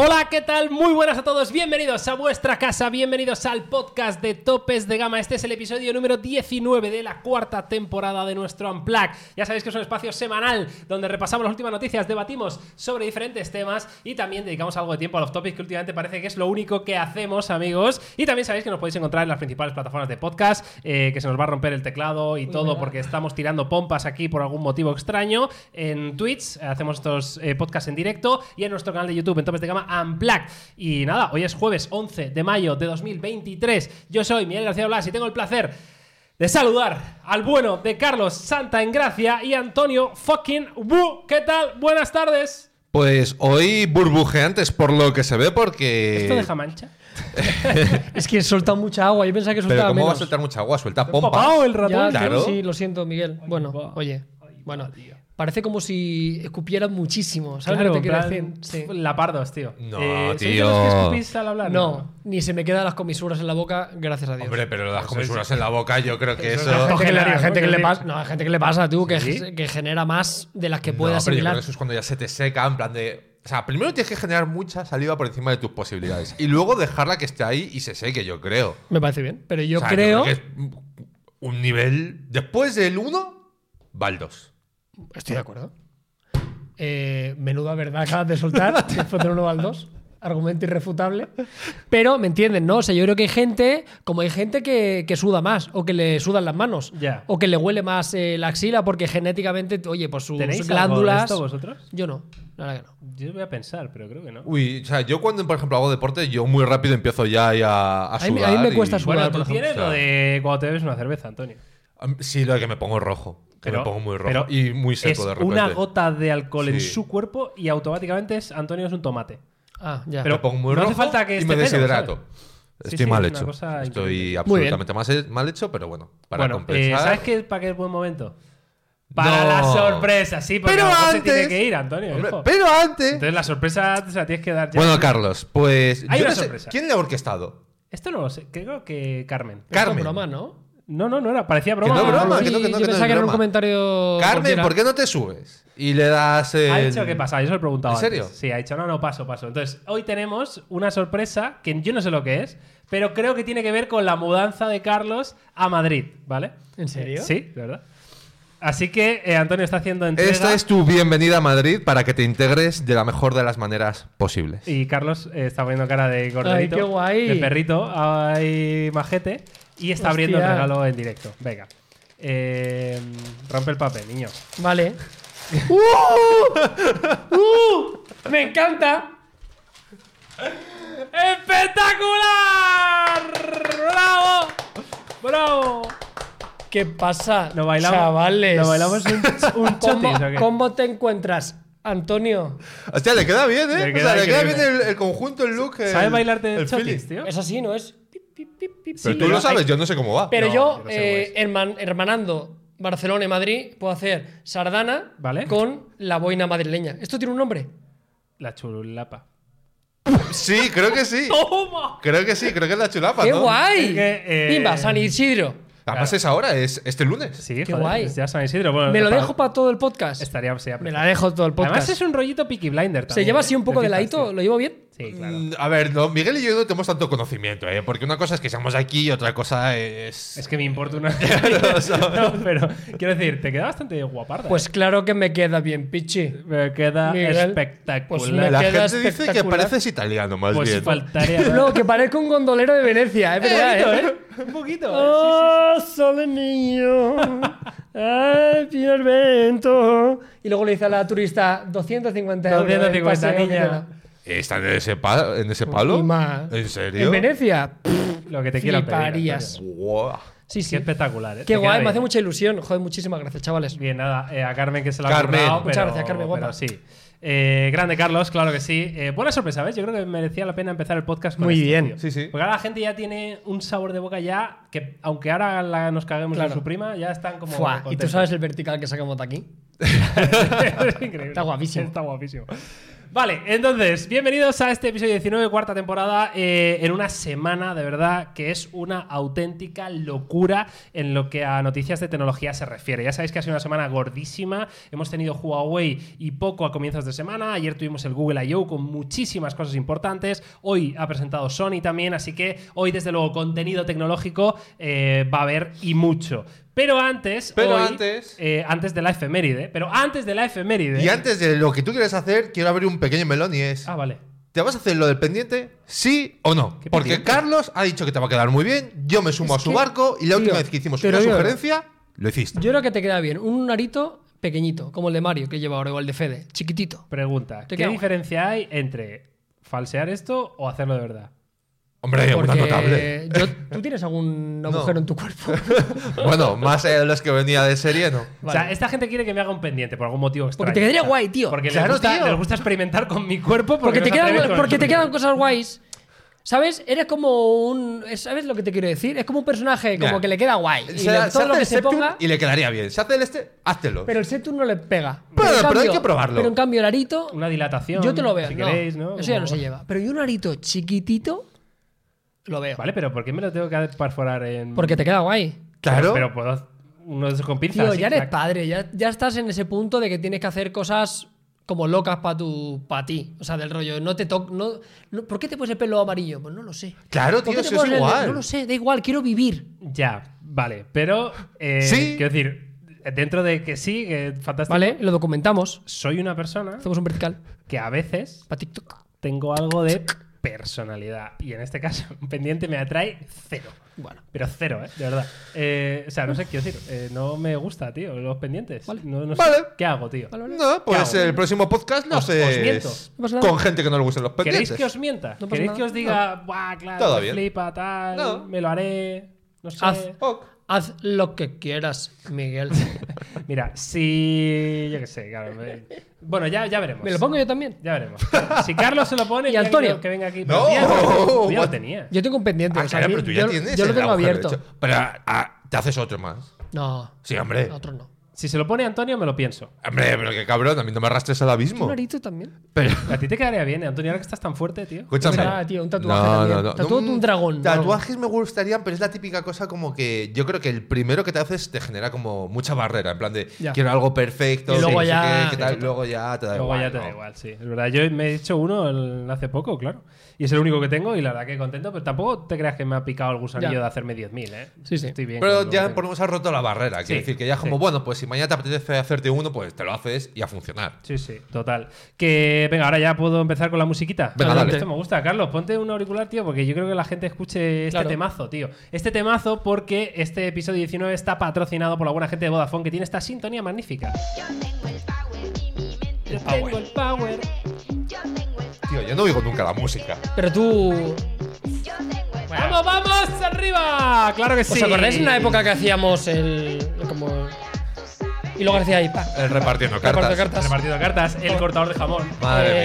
Hola, ¿qué tal? Muy buenas a todos, bienvenidos a vuestra casa, bienvenidos al podcast de Topes de Gama. Este es el episodio número 19 de la cuarta temporada de nuestro Unplug. Ya sabéis que es un espacio semanal donde repasamos las últimas noticias, debatimos sobre diferentes temas y también dedicamos algo de tiempo a los topics que últimamente parece que es lo único que hacemos, amigos. Y también sabéis que nos podéis encontrar en las principales plataformas de podcast, eh, que se nos va a romper el teclado y todo verdad. porque estamos tirando pompas aquí por algún motivo extraño. En Twitch hacemos estos eh, podcasts en directo y en nuestro canal de YouTube en Topes de Gama Unplugged. Y nada, hoy es jueves 11 de mayo de 2023. Yo soy Miguel García Blas y tengo el placer de saludar al bueno de Carlos Santa en Gracia y Antonio fucking Wu. ¿Qué tal? Buenas tardes. Pues hoy burbujeantes por lo que se ve porque... ¿Esto deja mancha? Es que he soltado mucha agua. Yo pensaba que Pero soltaba ¿cómo va a menos. soltar mucha agua? Suelta pompa. el ratón. Ya, Claro. Sí, lo siento, Miguel. Bueno, oye. Bueno, tío. Parece como si escupiera muchísimo. ¿Sabes Claro, lo que te quiero decir? Sí. Lapardos, tío. No, ¿sois de tío. los que escupís al hablar? No, ni se me quedan las comisuras en la boca, gracias a Dios. Hombre, pero las comisuras en la boca yo creo que Eso eso... es Hay gente que le- hay ¿no? gente que Que le sí. pasa, no, hay gente que le pasa, tú, que, ¿Sí? que genera más de las que No, puede pero yo creo asimilar. que eso es cuando ya se te seca, en plan de... O sea, primero tienes que generar mucha saliva por encima de tus posibilidades. Y luego dejarla que esté ahí y se seque, yo creo. Me parece bien. Pero yo O sea, creo. que es un nivel... Después del 1, va el 2. Estoy de acuerdo. Eh, menuda verdad acabas de soltar después del 1 al 2. Argumento irrefutable. Pero, ¿me entienden, no? O sea, yo creo que hay gente, como hay gente que, que suda más, o que le sudan las manos, Ya. o que le huele más eh, la axila, porque genéticamente, oye, pues sus ¿Tenéis algo de glándulas. esto vosotros? Yo no, la verdad que no. Yo voy a pensar, pero creo que no. Uy, o sea, yo cuando, por ejemplo, hago deporte, yo muy rápido empiezo ya a, a A mí- sudar. a mí me y- cuesta sudar. Bueno, tú tienes lo de cuando te bebes una cerveza, Antonio. Sí, lo de que me pongo rojo. Que me pongo muy rojo. pero y muy seco es de repente. una gota de alcohol en su cuerpo y automáticamente es Antonio es un tomate. Ah, ya. Pero me pongo muy no hace rojo falta que y me deshidrato. Estoy sí, mal hecho. Estoy absolutamente más- mal hecho, pero bueno, para bueno, eh, compensar. ¿sabes qué, para qué es buen momento? Para No. la sorpresa, sí, porque Pero a lo mejor se antes- tiene que ir, Antonio. Hombre, pero antes. Entonces la sorpresa se la tienes que dar ya. Bueno, Carlos, pues. Hay yo una no sé, sorpresa. ¿Quién le ha orquestado? Esto no lo sé, creo que Carmen. Es Carmen. broma, ¿no? No, no, no era, parecía broma. no, broma, que no, sí, que no, yo que pensaba que era un comentario. Carmen, cualquiera. ¿por qué no te subes? Y le das el. Ha dicho que pasa, yo se lo he preguntado. ¿En serio? antes. Sí, ha dicho, no, no, paso, paso. Entonces, hoy tenemos una sorpresa que yo no sé lo que es, pero creo que tiene que ver con la mudanza de Carlos a Madrid, ¿vale? ¿En serio? Sí, de verdad. Así que eh, Antonio está haciendo entrega. Esta es tu bienvenida a Madrid para que te integres de la mejor de las maneras posibles. Y Carlos eh, está poniendo cara de corderito. Ay, qué guay. De perrito, ay, majete. Y está abriendo el regalo en directo. Venga. Eh, rompe el papel, niño. Vale. ¡Uh! ¡Uh! ¡Me encanta! ¡Espectacular! ¡Bravo! ¡Bravo! ¿Qué pasa, Nos bailamos, chavales? bailamos un, un ¿Cómo, chotis, ¿o qué? cómo te encuentras, Antonio? Hostia, le queda bien, ¿eh? Le o queda sea, le queda bien el, el conjunto, el look. el- ¿Sabes bailarte el, el chotis, tío? Es así, ¿no? Es. Pip, pip, pip, pip, Pero sí. tú lo sabes, yo no sé cómo va. Pero No, yo, eh, herman- hermanando Barcelona y Madrid, puedo hacer sardana Vale. con la boina madrileña. ¿Esto tiene un nombre? La chulapa. Sí, creo que sí. ¡Toma! Creo que sí, creo que es la chulapa, ¡Qué ¿no? guay! Es que, eh, Pimba, San Isidro. Además es ahora, es este lunes. Sí, Qué joder, guay. es ya San Isidro. Bueno, Me lo para- dejo para todo el podcast. Estaría, sería Me la dejo todo el podcast. Además es un rollito Peaky Blinder también. Se lleva ¿eh? así un poco ¿Te de ladito? ¿lo llevo bien? Sí, claro. Mm, A ver, no, Miguel y yo no tenemos tanto conocimiento, ¿eh? Porque una cosa es que seamos aquí y otra cosa es. Es que me importa una. No, pero quiero decir, te queda bastante guaparda. Pues claro que me queda bien, pichi. me queda Miguel, espectacular. pues me La queda gente dice que pareces italiano, más Pues bien. faltaría. No, que parezco un gondolero de Venecia, es verdad, poquito, ¿eh? Un poquito. Oh, sole niño, ay, pido el vento. Y luego le dice a la turista 250 euros. el 250, paseo que niña. ¿Están en ese, pa- en ese palo? Y más. ¿En serio? En Venecia, Lo que te quiero pedir. Guau. Sí, Qué sí. espectacular, ¿eh? Qué guay, me bien. hace mucha ilusión. Joder, muchísimas gracias, chavales. Bien, nada, eh, a Carmen que se la ha Carmen. currado, Muchas pero- gracias, Carmen, guapa. pero sí. Eh, grande Carlos, claro que sí. Eh, buena sorpresa, ¿ves? Yo creo que merecía la pena empezar el podcast con Muy esto, bien. tío. Sí, sí. Porque ahora la gente ya tiene un sabor de boca ya que, aunque ahora la- nos caguemos Claro. en su prima, ya están como. Fua, ¿Y tú sabes el vertical que sacamos de aquí? es increíble. Está guapísimo. Está guapísimo. Vale, entonces, bienvenidos a este episodio 19, cuarta temporada, eh, en una semana de verdad que es una auténtica locura en lo que a noticias de tecnología se refiere. Ya sabéis que ha sido una semana gordísima, hemos tenido Huawei y poco a comienzos de semana, ayer tuvimos el Google I.O. con muchísimas cosas importantes, hoy ha presentado Sony también, así que hoy desde luego contenido tecnológico eh, va a haber y mucho. Pero antes, Pero hoy, antes- eh, antes de la efeméride, pero antes de la efeméride... Y antes de lo que tú quieres hacer, quiero abrir un pequeño melón y es. Ah, vale. ¿Te vas a hacer lo del pendiente? ¿Sí o no? ¿Qué Porque pendiente? Carlos ha dicho que te va a quedar muy bien, yo me sumo Es a su que, barco y la última vez que hicimos una yo- sugerencia, lo hiciste. Yo creo que te queda bien. Un narito pequeñito, como el de Mario que lleva ahora, o el de Fede, chiquitito. Pregunta, ¿qué diferencia hay entre falsear esto o hacerlo de verdad? Hombre, una notable. Yo- tú tienes algún agujero en tu cuerpo. bueno, más allá de los que venía de serie, no. O sea, esta gente quiere que me haga un pendiente por algún motivo extraño. Porque te quedaría O sea, guay, tío. Porque Claro, les, gusta, tío. les gusta experimentar con mi cuerpo Porque, porque, te no se quedan, porque te quedan cosas guays. ¿Sabes? Eres como un. ¿Sabes lo que te quiero decir? Es como un personaje como Mira, que le queda guay. Y Se- le- se todo hace lo que el se ponga. y le quedaría bien. Se hace el este, háztelo. Pero el Septum no le pega. Pero- en pero hay que probarlo. Pero en cambio, el arito. Una dilatación. Yo te lo veo. Si no, queréis, ¿no? Eso ya no se lleva. Pero yo un arito chiquitito. Lo veo. Vale, pero ¿por qué me lo tengo que perforar en. Porque te queda guay. claro. Pero, puedo. Uno de esos con pinzas. Tío, ya eres padre, ya, ya estás en ese punto de que tienes que hacer cosas como locas para tu para ti. O sea, del rollo, no te toques. No, no- ¿Por qué te pones el pelo amarillo? Pues no lo sé. Claro, ¿Por tío, eso es el- igual. No lo sé, da igual, quiero vivir. Ya, vale. Pero. eh, Sí. Quiero decir, dentro de que sí, que fantástico. ¿Vale? Lo documentamos. Soy una persona Hacemos un vertical que a veces para TikTok. tengo algo de personalidad. Y en este caso, un pendiente me atrae cero. Bueno. Pero cero, ¿eh? De verdad. Eh, o sea, no sé qué decir. eh, no me gusta, tío, los pendientes. Vale. No, no sé. Vale. ¿Qué hago, tío? Vale, vale. No, pues el próximo podcast lo Os- os miento. No con gente que no le gusten los ¿Queréis pendientes. que os mienta? No ¿Queréis nada. que os diga, buah, claro, Todo me bien. flipa, tal, No. me lo haré? No sé. Haz, Ok. Haz lo que quieras, Miguel. Mira, si. Yo qué sé, claro. me- Bueno, ya, ya veremos. ¿Me lo pongo yo también? Ya veremos. Si Carlos se lo pone, ¿Y ya Antonio? Que, que venga aquí. No. Pero ya, lo What? tenías. Yo tengo un pendiente. Ah, o sea, claro, a mí- pero tú ya yo, tienes yo lo el tengo agujero abierto. hecho. Pero ah, te haces otro más. No, Sí, hombre. otro no. Si se lo pone Antonio, me lo pienso. Hombre, pero qué cabrón, a mí no me arrastres al abismo. ¿Un arito también? Pero, A ti te quedaría bien, ¿eh, Antonio, ahora que estás tan fuerte, tío. escúchame. verdad, tío, un tatuaje también. Tatúate un dragón, Tatuajes me gustarían, pero es la típica cosa como que yo creo que el primero que te haces te genera como mucha barrera. En plan de Ya. quiero algo perfecto, Y luego no sé ya- qué, qué tal, Sí, luego ya te da Luego igual. ya te da ¿no? igual, sí. Es verdad, yo me he hecho uno el- hace poco, claro. Y es el único que tengo y la verdad que contento, pero tampoco te creas que me ha picado el gusanillo Ya. de hacerme 10.000, ¿eh? Sí, sí. Estoy bien. Pero ya por lo menos has roto la barrera. Quiere Sí, decir que ya es como, sí. bueno, pues si mañana te apetece hacerte uno, pues te lo haces y a funcionar. Sí, sí, total. Que venga, ahora ya puedo empezar con la musiquita. Venga, dale. Esto me gusta, Carlos. Ponte un auricular, tío, porque yo creo que la gente escuche este Claro. temazo, tío. Este temazo porque este episodio 19 está patrocinado por la buena gente de Vodafone que tiene esta sintonía magnífica. Yo tengo el power y mi mente Yo tengo el power. Yo tengo el Tío, yo no oigo nunca la música. Pero tú. ¡Vamos, vamos! ¡Arriba! ¡Claro que sí! ¿Os acordáis en una época que hacíamos el. como. Y luego hacía ahí, pa. El repartiendo cartas. de cartas. Repartido cartas, el cortador de jamón. Madre mía.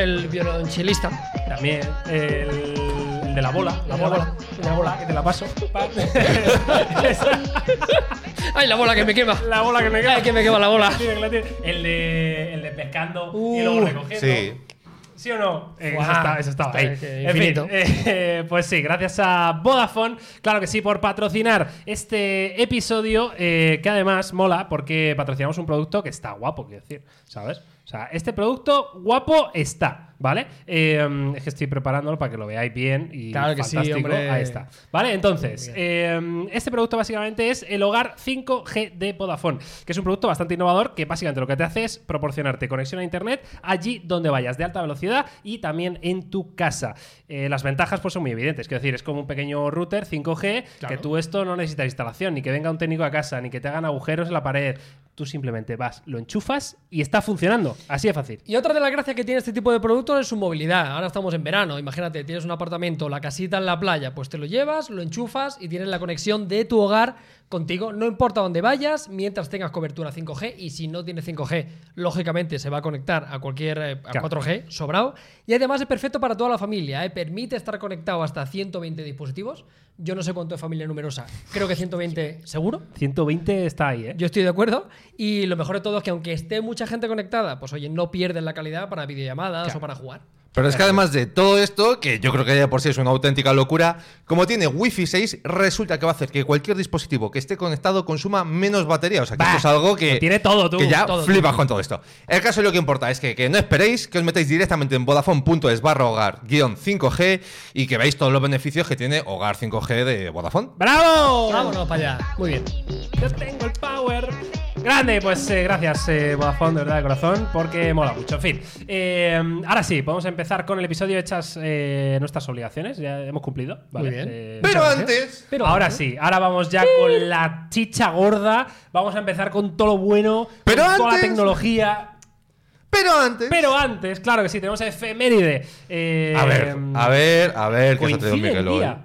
Eh, el violonchelista. También el, de la bola. La bola. bola. El de la bola, que te la paso. Pa. ¡Ay, la bola que me quema! la bola que me queda. ¡Ay, que me quema la bola! El de, el de pescando y Uh, luego recogiendo. Sí. ¿Sí o no? Eh, eso, está- eso estaba ahí. que En fin, infinito. eh, pues sí, gracias a Vodafone, claro que sí, por patrocinar este episodio, eh, que además mola porque patrocinamos un producto que está guapo, quiero decir, ¿sabes? O sea, este producto guapo está, ¿vale? Eh, es que estoy preparándolo para que lo veáis bien y Claro que sí, fantástico. hombre. Ahí está. ¿Vale? Entonces, eh, este producto básicamente es el hogar 5G de Vodafone, que es un producto bastante innovador que básicamente lo que te hace es proporcionarte conexión a internet allí donde vayas, de alta velocidad y también en tu casa. Eh, las ventajas pues son muy evidentes, quiero decir, es como un pequeño router 5G que tú esto no necesitas instalación, ni que venga un técnico a casa, ni que te hagan agujeros en la pared. Tú simplemente vas, lo enchufas y está funcionando. Así de fácil. Y otra de las gracias que tiene este tipo de es su movilidad. Ahora estamos en verano, imagínate, tienes un apartamento, la casita en la playa, pues te lo llevas, lo enchufas y tienes la conexión de tu hogar contigo, no importa dónde vayas, mientras tengas cobertura 5G y si no tienes 5G, lógicamente se va a conectar a cualquier eh, a Claro. 4G, sobrado. Y además es perfecto para toda la familia, ¿eh? permite estar conectado hasta 120 dispositivos. Yo no sé cuánto es familia numerosa, creo que 120 seguro. 120 está ahí, ¿eh? Yo estoy de acuerdo. Y lo mejor de todo es que aunque esté mucha gente conectada, pues oye, no pierden la calidad para videollamadas o para jugar. Pero es que además de todo esto, que yo creo que ya de por sí es una auténtica locura, como tiene Wi-Fi 6, resulta que va a hacer que cualquier dispositivo que esté conectado consuma menos batería. O sea, que Bah, esto es algo que. tiene todo, tú, Que ya todo, flipas con todo esto. El caso de lo que importa es que, que no esperéis, que os metáis directamente en vodafone.es barra hogar guion 5G y que veáis todos los beneficios que tiene hogar 5G de Vodafone. ¡Bravo! Vámonos para allá. Muy bien. Yo tengo el power. Grande, pues eh, gracias eh, Vodafone, de verdad de corazón, porque mola mucho. En fin, eh, ahora sí, podemos empezar con el episodio hechas eh, nuestras obligaciones. Ya hemos cumplido, ¿vale? Muy bien. Eh, Pero antes. Pero ahora antes- sí, ahora vamos ya con la chicha gorda. Vamos a empezar con todo lo bueno, Pero con toda la antes- tecnología. Pero antes. Pero antes, claro que sí, tenemos efeméride. Eh, a ver, a ver, a ver, que se ha traído coincide el Miquel hoy. día.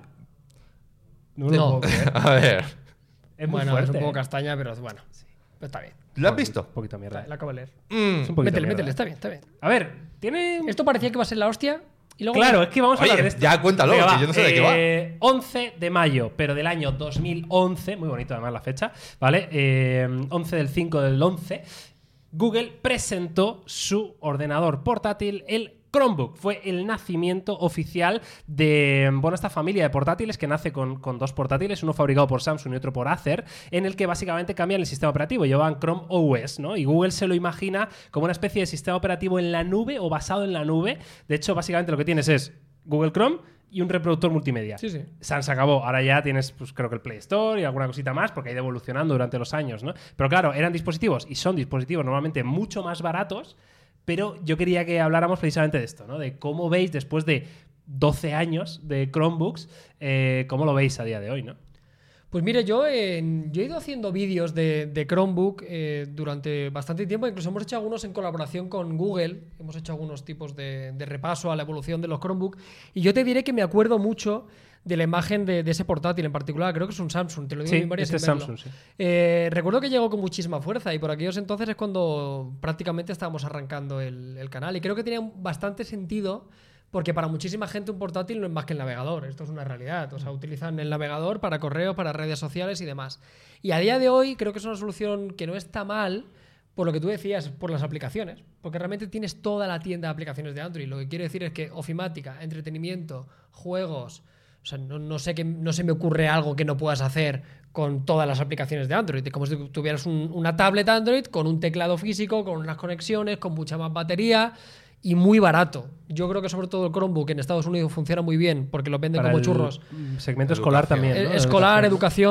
No, me lo No. puedo creer. A ver. Es muy bueno, fuerte. es un poco castaña, pero bueno. Pero está bien. ¿Lo has visto? Un poquito mierda. La acabo de leer. Mm. Es un poquito Métele, métele, está bien, está bien. A ver, tiene. Esto parecía que iba a ser la hostia y luego. Claro, es que vamos a Oye, hablar de esto. ya cuéntalo, Venga, que va. yo no sé de qué va. Eh, 11 de mayo, pero del año 2011, muy bonito además la fecha, ¿vale? Eh, 11 del 5 del 11, Google presentó su ordenador portátil, el Chromebook. Fue el nacimiento oficial de bueno, esta familia de portátiles que nace con, con dos portátiles, uno fabricado por Samsung y otro por Acer, en el que básicamente cambian el sistema operativo. Llevan Chrome OS, ¿no? Y Google se lo imagina como una especie de sistema operativo en la nube o basado en la nube. De hecho, básicamente lo que tienes es Google Chrome y un reproductor multimedia. Sí, sí. Sans se acabó. Ahora ya tienes, pues creo que el Play Store y alguna cosita más, porque ha ido evolucionando durante los años, ¿no? Pero claro, eran dispositivos y son dispositivos normalmente mucho más baratos, pero yo quería que habláramos precisamente de esto, ¿no? De cómo veis después de 12 años de Chromebooks, eh, cómo lo veis a día de hoy, ¿no? Pues mire, yo, yo he ido haciendo vídeos de, Chromebook eh, durante bastante tiempo. Incluso hemos hecho algunos en colaboración con Google. Hemos hecho algunos tipos de, de repaso a la evolución de los Chromebook. Y yo te diré que me acuerdo mucho de la imagen de, de ese portátil en particular. Creo que es un Samsung, te lo digo Sí, en varias este. Samsung, sí. Eh, recuerdo que llegó con muchísima fuerza y por aquellos entonces es cuando prácticamente estábamos arrancando el, el canal. Y creo que tenía bastante sentido porque para muchísima gente un portátil no es más que el navegador. Esto es una realidad. O sea, utilizan el navegador para correo, para redes sociales y demás. Y a día de hoy creo que es una solución que no está mal. Por lo que tú decías, por las aplicaciones. Porque realmente tienes toda la tienda de aplicaciones de Android. Lo que quiere decir es que ofimática, entretenimiento, juegos, o sea, no, no sé que, no se me ocurre algo que no puedas hacer con todas las aplicaciones de Android. Como si tuvieras un- una tablet Android con un teclado físico, con unas conexiones, con mucha más batería y muy barato. Yo creo que sobre todo el Chromebook en Estados Unidos funciona muy bien porque lo venden Para como el, churros. Segmento escolar también. ¿no? Eh, Escolar, Educación.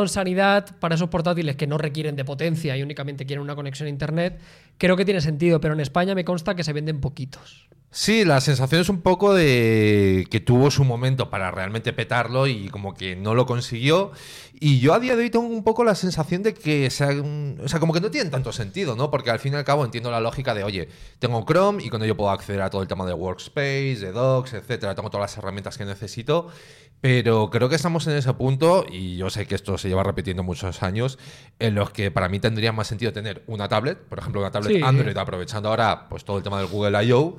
educación, sanidad, para esos portátiles que no requieren de potencia y únicamente quieren una conexión a internet, creo que tiene sentido, pero en España me consta que se venden poquitos. Sí, la sensación es un poco de que tuvo su momento para realmente petarlo y como que no lo consiguió. Y yo a día de hoy tengo un poco la sensación de que, sea, un- o sea, como que no tienen tanto sentido, ¿no? Porque al fin y al cabo entiendo la lógica de, oye, tengo Chrome y con ello puedo acceder a todo el tema de Workspace, de Docs, etcétera. Tengo todas las herramientas que necesito. Pero creo que estamos en ese punto, y yo sé que esto se lleva repitiendo muchos años, en los que para mí tendría más sentido tener una tablet, por ejemplo, una tablet Sí. Android, aprovechando ahora pues todo el tema del Google I.O.,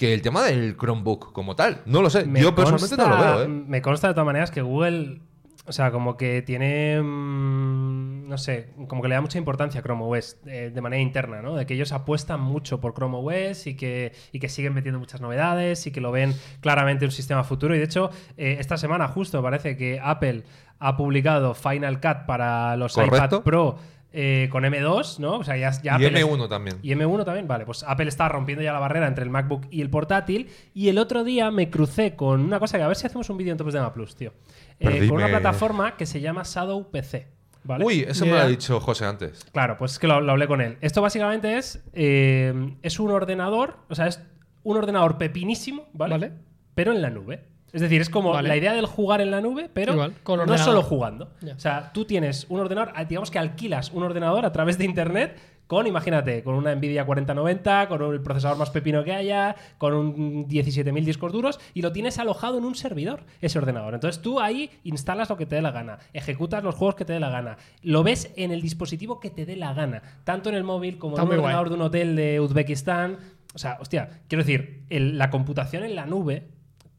que el tema del Chromebook como tal. No lo sé. Me Yo personalmente no lo veo, ¿eh? Me consta de todas maneras que Google, o sea, como que tiene, mm, no sé, como que le da mucha importancia a Chrome OS eh, de manera interna, ¿no? De que ellos apuestan mucho por Chrome OS y que, y que siguen metiendo muchas novedades y que lo ven claramente un sistema futuro. Y de hecho, eh, esta semana justo parece que Apple ha publicado Final Cut para los Correcto. iPad Pro eh, con M2, ¿no? O sea, ya, ya y Apple es- M1 también. y M1 también, vale. Pues Apple está rompiendo ya la barrera entre el MacBook y el portátil. Y el otro día me crucé con una cosa que a ver si hacemos un vídeo en Topes de Gama Plus, tío. Eh, con una plataforma que se llama Shadow PC. ¿vale? Uy, eso me lo ha dicho José antes. Claro, pues es que lo, lo hablé con él. Esto básicamente es, eh, es un ordenador, o sea, es un ordenador pepinísimo, ¿vale? Vale. Pero en la nube. Es decir, es como Vale. la idea del jugar en la nube, pero Igual, con no solo jugando. Ya. O sea, tú tienes un ordenador, ah, digamos que alquilas un ordenador a través de internet con, imagínate, con una Nvidia 4090, con el procesador más pepino que haya, con un 17.000 discos duros y lo tienes alojado en un servidor, ese ordenador. Entonces tú ahí instalas lo que te dé la gana, ejecutas los juegos que te dé la gana, lo ves en el dispositivo que te dé la gana, tanto en el móvil como Está en un guay. ordenador de un hotel de Uzbekistán. O sea, hostia, quiero decir, el- la computación en la nube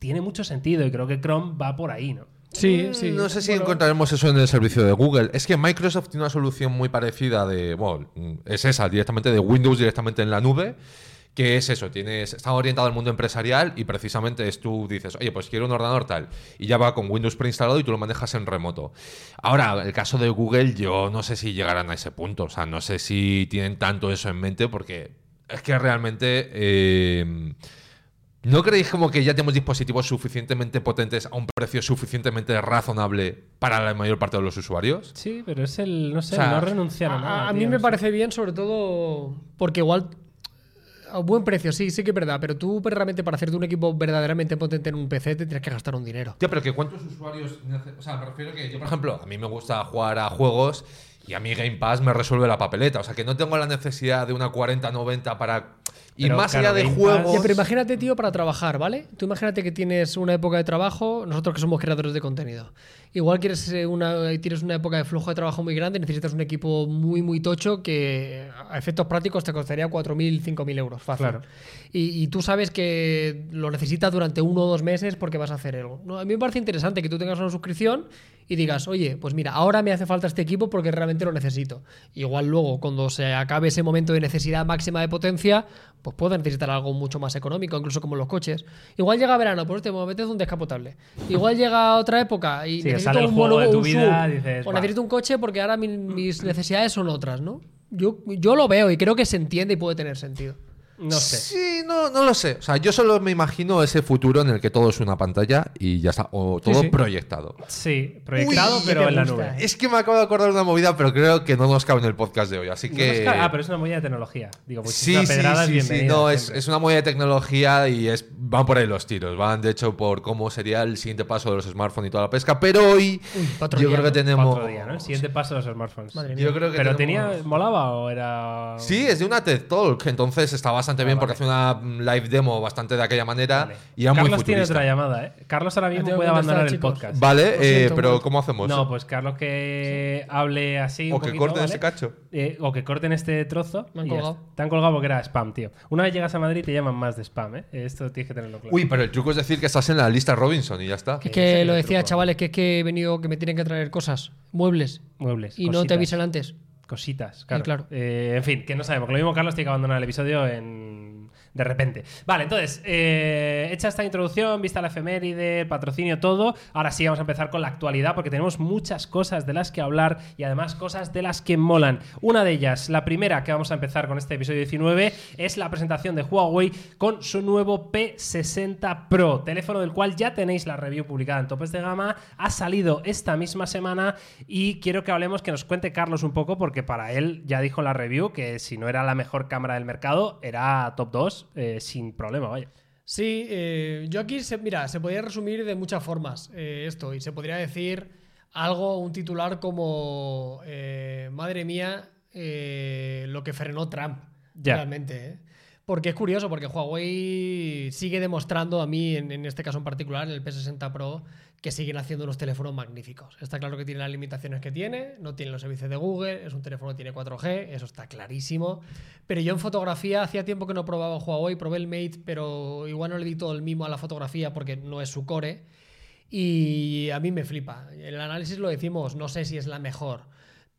tiene mucho sentido y creo que Chrome va por ahí, ¿no? Sí, sí. Mm, No sé si Bueno, encontraremos eso en el servicio de Google. Es que Microsoft tiene una solución muy parecida de. Bueno, es esa, directamente de Windows, directamente en la nube. Que es eso, tienes, está orientado al mundo empresarial y precisamente es tú dices, oye, pues quiero un ordenador tal. Y ya va con Windows preinstalado y tú lo manejas en remoto. Ahora, el caso de Google, yo no sé si llegarán a ese punto. O sea, no sé si tienen tanto eso en mente porque es que realmente. eh, ¿No creéis como que ya tenemos dispositivos suficientemente potentes a un precio suficientemente razonable para la mayor parte de los usuarios? Sí, pero es el, no sé, O sea, no renunciar a, A, nada. a mí tío, me no sé. parece bien, sobre todo porque igual a buen precio, sí, sí que es verdad, pero tú realmente para hacerte un equipo verdaderamente potente en un PC te tienes que gastar un dinero. Tío, pero que cuántos usuarios. O sea, me refiero que yo, por ejemplo, a mí me gusta jugar a juegos y a mí Game Pass me resuelve la papeleta. O sea, que no tengo la necesidad de una 40-90 para. Y Pero, más claro, allá de Game juegos. Ya, pero imagínate, tío, para trabajar, ¿vale? Tú imagínate que tienes una época de trabajo, nosotros que somos creadores de contenido. Igual quieres eh, una, tienes una época de flujo de trabajo muy grande, necesitas un equipo muy, muy tocho que a efectos prácticos te costaría 4.000, 5.000 euros, fácil. Claro. Y, y tú sabes que lo necesitas durante uno o dos meses porque vas a hacer algo. No, a mí me parece interesante que tú tengas una suscripción y digas, oye, pues mira, ahora me hace falta este equipo porque realmente lo necesito. Igual luego, cuando se acabe ese momento de necesidad máxima de potencia, pues puedo necesitar algo mucho más económico, incluso como los coches. Igual llega verano, pues este momento es un descapotable. Igual llega otra época y Sí, necesito sale un juego de tu un vida, sub, dices, o necesito un coche porque ahora mi- mis necesidades son otras, ¿no? Yo, yo lo veo y creo que se entiende y puede tener sentido. No sé. Sí, no, no lo sé. O sea, yo solo me imagino ese futuro en el que todo es una pantalla y ya está. O todo sí. proyectado. Sí, proyectado, Uy, pero me en la gusta, nube. Es que me acabo de acordar de una movida, pero creo que no nos cabe en el podcast de hoy. Así No que. ah, pero es una movida de tecnología. Digo, pues Sí, una sí, pedrada sí, es sí, bienvenida. no, es, siempre. es una movida de tecnología y es, van por ahí los tiros. Van, de hecho, por cómo sería el siguiente paso de los smartphones y toda la pesca. Pero hoy Uy, yo día, creo que tenemos... Otro día, ¿no? El siguiente paso de los smartphones. Madre mía. Yo creo que ¿Pero tenemos- tenía, molaba o era...? Sí, es de una TED Talk, entonces está bastante bien porque hace una live demo bastante de aquella manera Vale. y era muy Carlos tiene otra llamada, ¿eh? Carlos ahora mismo tengo puede abandonar el chicos. podcast. Vale, eh, pero mucho. ¿cómo hacemos? No, pues Carlos que hable así un o que poquito, corten ¿vale? ese cacho. Eh, o que corten este trozo. Me han colgado. Te han colgado porque era spam, tío. Una vez llegas a Madrid te llaman más de spam, ¿eh? Esto tienes que tenerlo claro. Uy, pero el truco es decir que estás en la lista Robinson y ya está. Que es que lo decía, truco. chavales, que es que he venido, que me tienen que traer cosas, muebles, Muebles. y no te avisan antes. Cositas, claro. claro. Eh, en fin, que no sabemos. que Lo mismo Carlos tiene que abandonar el episodio en... de repente. Vale, entonces, eh, hecha esta introducción, vista la efeméride, el patrocinio, todo, ahora sí vamos a empezar con la actualidad porque tenemos muchas cosas de las que hablar y además cosas de las que molan. Una de ellas, la primera que vamos a empezar con este episodio 19, es la presentación de Huawei con su nuevo P60 Pro, teléfono del cual ya tenéis la review publicada en Topes de Gama, ha salido esta misma semana y quiero que hablemos, que nos cuente Carlos un poco, porque para él ya dijo en la review que si no era la mejor cámara del mercado, era top 2 eh, sin problema, vaya. Sí, eh, yo aquí, se, mira, se podría resumir de muchas formas eh, esto, y se podría decir algo, un titular como, madre mía, lo que frenó Trump, Ya. realmente. Porque es curioso, porque Huawei sigue demostrando a mí, en, este caso en particular, en el P60 Pro, que siguen haciendo unos teléfonos magníficos. Está claro que tiene las limitaciones que tiene, no tiene los servicios de Google, es un teléfono que tiene 4G, eso está clarísimo. Pero yo en fotografía hacía tiempo que no probaba Huawei, probé el Mate, pero igual no le di todo el mimo a la fotografía porque no es su core. Y a mí me flipa. El análisis lo decimos, no sé si es la mejor,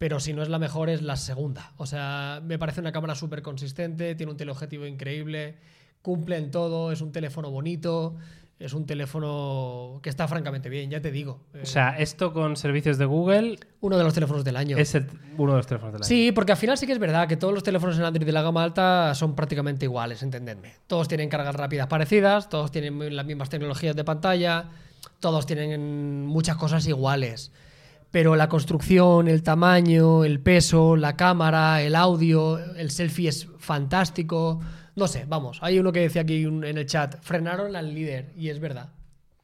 pero si no es la mejor es la segunda. O sea, me parece una cámara súper consistente, tiene un teleobjetivo increíble, cumple en todo, es un teléfono bonito, es un teléfono que está francamente bien, ya te digo. Eh, O sea, esto con servicios de Google uno de los teléfonos del año. es el- uno de los teléfonos del año. Sí, porque al final sí que es verdad que todos los teléfonos en Android de la gama alta son prácticamente iguales, entendedme. Todos tienen cargas rápidas parecidas, todos tienen las mismas tecnologías de pantalla, todos tienen muchas cosas iguales. Pero la construcción, el tamaño, el peso, la cámara, el audio, el selfie es fantástico. No sé, vamos, hay uno que decía aquí en el chat, frenaron al líder, y es verdad.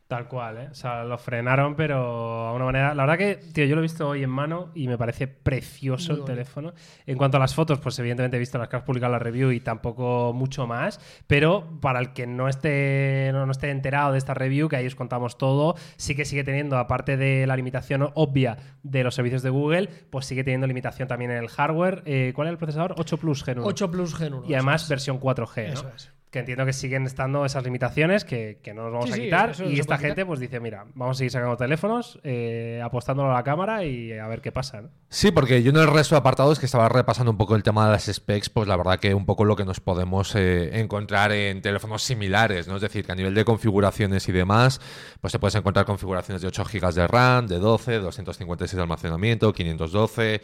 Tal cual, ¿eh? O sea, lo frenaron, pero a una manera. La verdad que, tío, yo lo he visto hoy en mano y me parece precioso Muy el teléfono. En cuanto a las fotos, pues evidentemente he visto las que has publicado la review y tampoco mucho más. Pero para el que no esté, no, no esté enterado de esta review, que ahí os contamos todo, sí que sigue teniendo, aparte de la limitación obvia de los servicios de Google, pues sigue teniendo limitación también en el hardware. Eh, ¿Cuál es el procesador? 8 Plus Gen 1. 8 Plus Gen 1. y además versión 4G, es. ¿no? Eso es. Que entiendo que siguen estando esas limitaciones que, que no nos vamos Sí, a quitar. y esta gente pues dice, mira, vamos a seguir sacando teléfonos, eh, apostándolo a la cámara y a ver qué pasa. ¿no? Sí, porque yo en el resto de apartados que estaba repasando un poco el tema de las specs, pues la verdad que un poco lo que nos podemos eh, encontrar en teléfonos similares, ¿no? Es decir, que a nivel de configuraciones y demás, pues te puedes encontrar configuraciones de 8 GB de RAM, de 12, 256 de almacenamiento, 512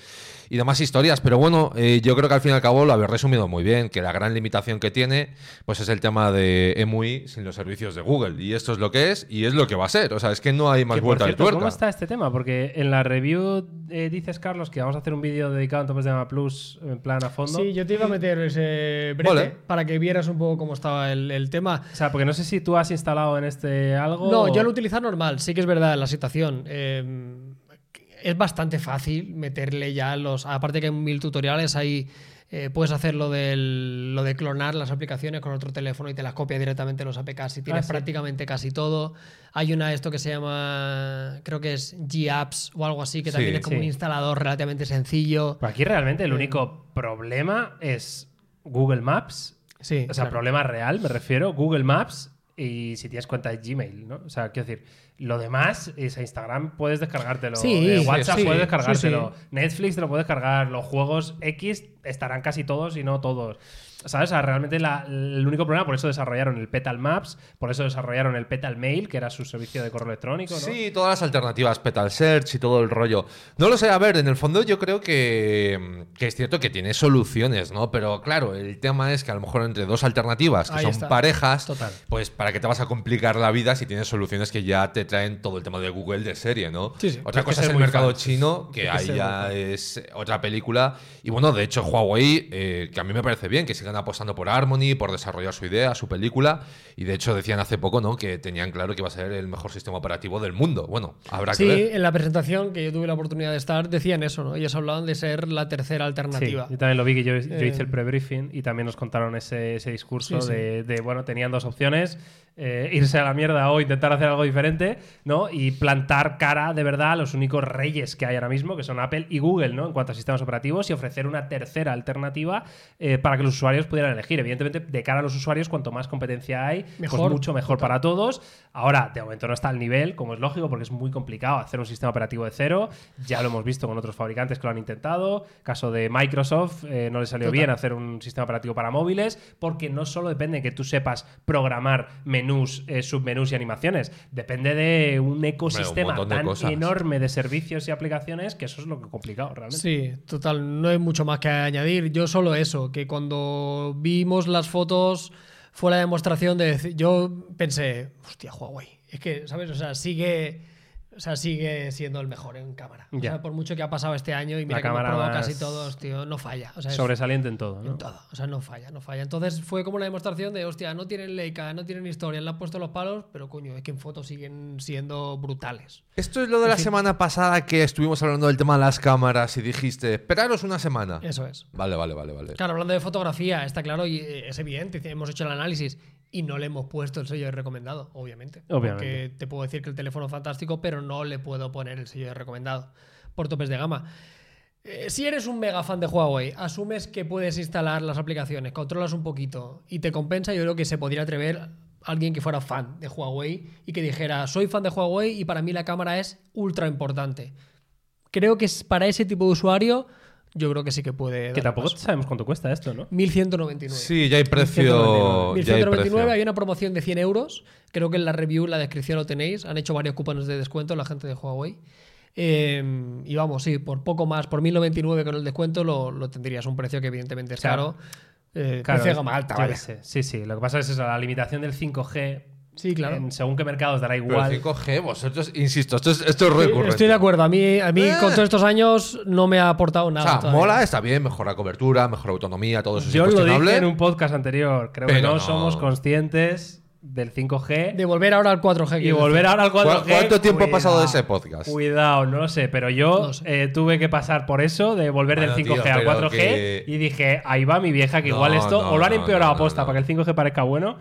y demás historias. Pero bueno, eh, yo creo que al fin y al cabo lo habéis resumido muy bien, que la gran limitación que tiene, pues es el tema de EMUI sin los servicios de Google. Y esto es lo que es y es lo que va a ser. O sea, es que no hay más Que, por vuelta de cierto, tuerca. ¿Cómo está este tema? Porque en la review eh, dices, Carlos, que vamos a hacer un vídeo dedicado a Topes de Gama Plus en plan a fondo. Sí, yo te iba a meter ese brete Vale. para que vieras un poco cómo estaba el, el tema. O sea, porque no sé si tú has instalado en este algo. No, o- yo lo utilizo normal, sí que es verdad la situación. eh, es bastante fácil meterle ya los. Aparte que en mil tutoriales ahí eh, puedes hacer lo, del, lo de clonar las aplicaciones con otro teléfono y te las copia directamente los APKs y tienes sí. prácticamente casi todo. Hay una esto que se llama, creo que es G-Apps o algo así, que Sí, también es como sí. un instalador relativamente sencillo. Pero aquí realmente el Eh, único problema es Google Maps Sí, O sea, claro. problema real, me refiero, Google Maps y si tienes cuenta de Gmail, ¿no? O sea, quiero decir, lo demás es a Instagram puedes descargártelo, Sí, eh, WhatsApp sí, puedes descargártelo, sí, Netflix te lo puedes cargar, los juegos X estarán casi todos y no todos. ¿Sabes? O sea, realmente la- el único problema, por eso desarrollaron el Petal Maps, por eso desarrollaron el Petal Mail, que era su servicio de correo electrónico, ¿no? Sí, todas las alternativas, Petal Search y todo el rollo. No lo sé, a ver, en el fondo yo creo que, que es cierto que tiene soluciones, ¿no? Pero claro, el tema es que a lo mejor entre dos alternativas que Ahí son está. parejas, Total. pues para qué te vas a complicar la vida si tienes soluciones que ya te traen todo el tema de Google de serie, ¿no? Sí, sí. Otra Hay cosa es el mercado fan. chino, que Hay ahí ya es otra película. Y bueno, de hecho, Huawei, eh, que a mí me parece bien, que sigan apostando por Harmony, por desarrollar su idea, su película. Y de hecho decían hace poco, ¿no? Que tenían claro que iba a ser el mejor sistema operativo del mundo. Bueno, habrá Sí, que ver. en la presentación que yo tuve la oportunidad de estar, decían eso, ¿no? Ellos hablaban de ser la tercera Sí, alternativa. yo también lo vi que yo, yo Eh, hice el pre-briefing y también nos contaron ese, ese discurso Sí, sí. De, de, bueno, tenían dos opciones, eh, irse a la mierda o intentar hacer algo diferente, ¿no? Y plantar cara de verdad a los únicos reyes que hay ahora mismo, que son Apple y Google, ¿no? En cuanto a sistemas operativos y ofrecer una tercera alternativa eh, para que los usuarios pudieran elegir. Evidentemente, de cara a los usuarios, cuanto más competencia hay, pues Mejor. mucho mejor para todos. Ahora, de momento no está al nivel, como es lógico, porque es muy complicado hacer un sistema operativo de cero. Ya lo hemos visto con otros fabricantes que lo han intentado. Caso de Microsoft, eh, no le salió Total. bien hacer un sistema operativo para móviles, porque no solo depende de que tú sepas programar menús, eh, submenús y animaciones. Depende de un ecosistema tan cosas. enorme de servicios y aplicaciones que eso es lo que complicado realmente. Sí, total, no hay mucho más que añadir. Yo solo eso, que cuando vimos las fotos fue la demostración de decir, yo pensé, hostia, Huawei, es que, ¿sabes? O sea, sigue, o sea, sigue siendo el mejor en cámara. O Ya. sea, por mucho que ha pasado este año y mira La que cámara probado más casi todos, tío, no falla. O sea, es- Sobresaliente en todo, ¿no? en todo. O sea, no falla, no falla. Entonces fue como la demostración de, hostia, no tienen Leica, no tienen historia, le han puesto los palos, pero coño, es que en fotos siguen siendo brutales. Esto es lo de la semana pasada que estuvimos hablando del tema de las cámaras y dijiste, esperaros una semana. Eso es. Vale, vale, vale, vale. Claro, hablando de fotografía, está claro y eh, es evidente, hemos hecho el análisis y no le hemos puesto el sello de recomendado, obviamente. Obviamente. Porque te puedo decir que el teléfono es fantástico, pero no le puedo poner el sello de recomendado por topes de gama. Eh, si eres un mega fan de Huawei, asumes que puedes instalar las aplicaciones, controlas un poquito y te compensa, yo creo que se podría atrever alguien que fuera fan de Huawei y que dijera, soy fan de Huawei y para mí la cámara es ultra importante. Creo que es para ese tipo de usuario, yo creo que sí que puede. Que tampoco paso. sabemos cuánto cuesta esto, ¿no? 1199. Sí, ya hay precio. Ya hay 1199, precio. hay una promoción de 100 euros. Creo que en la review, en la descripción lo tenéis. Han hecho varios cupones de descuento la gente de Huawei. Eh, y vamos, sí, por poco más, por 1099 con el descuento lo, lo tendrías un precio que evidentemente es Claro. caro. Eh, Claro, precio de gama alta, sé. Sí, sí. Lo que pasa es eso, la limitación del 5G. Sí, claro. en según qué mercados dará Pero igual. el 5G, vosotros, insisto, esto es, esto es recurrente. Estoy de acuerdo. A mí, a mí Eh. con todos estos años no me ha aportado O nada. sea, todavía. mola, está bien, mejora cobertura, mejora autonomía, todo eso es Yo lo incuestionable. dije en un podcast anterior. Creo que Pero no, no. somos conscientes del 5G De volver ahora al 4G. y volver ahora al 4G. ¿Cu- ¿Cuánto tiempo ha pasado de cuidado. ese podcast? Cuidado, no lo sé, pero yo No sé. eh, tuve que pasar por eso, de volver Bueno, del 5G tío, al pero 4G, que- y dije, ahí va mi vieja, que No, igual esto no, o lo han empeorado no, a posta no. para que el 5G parezca bueno,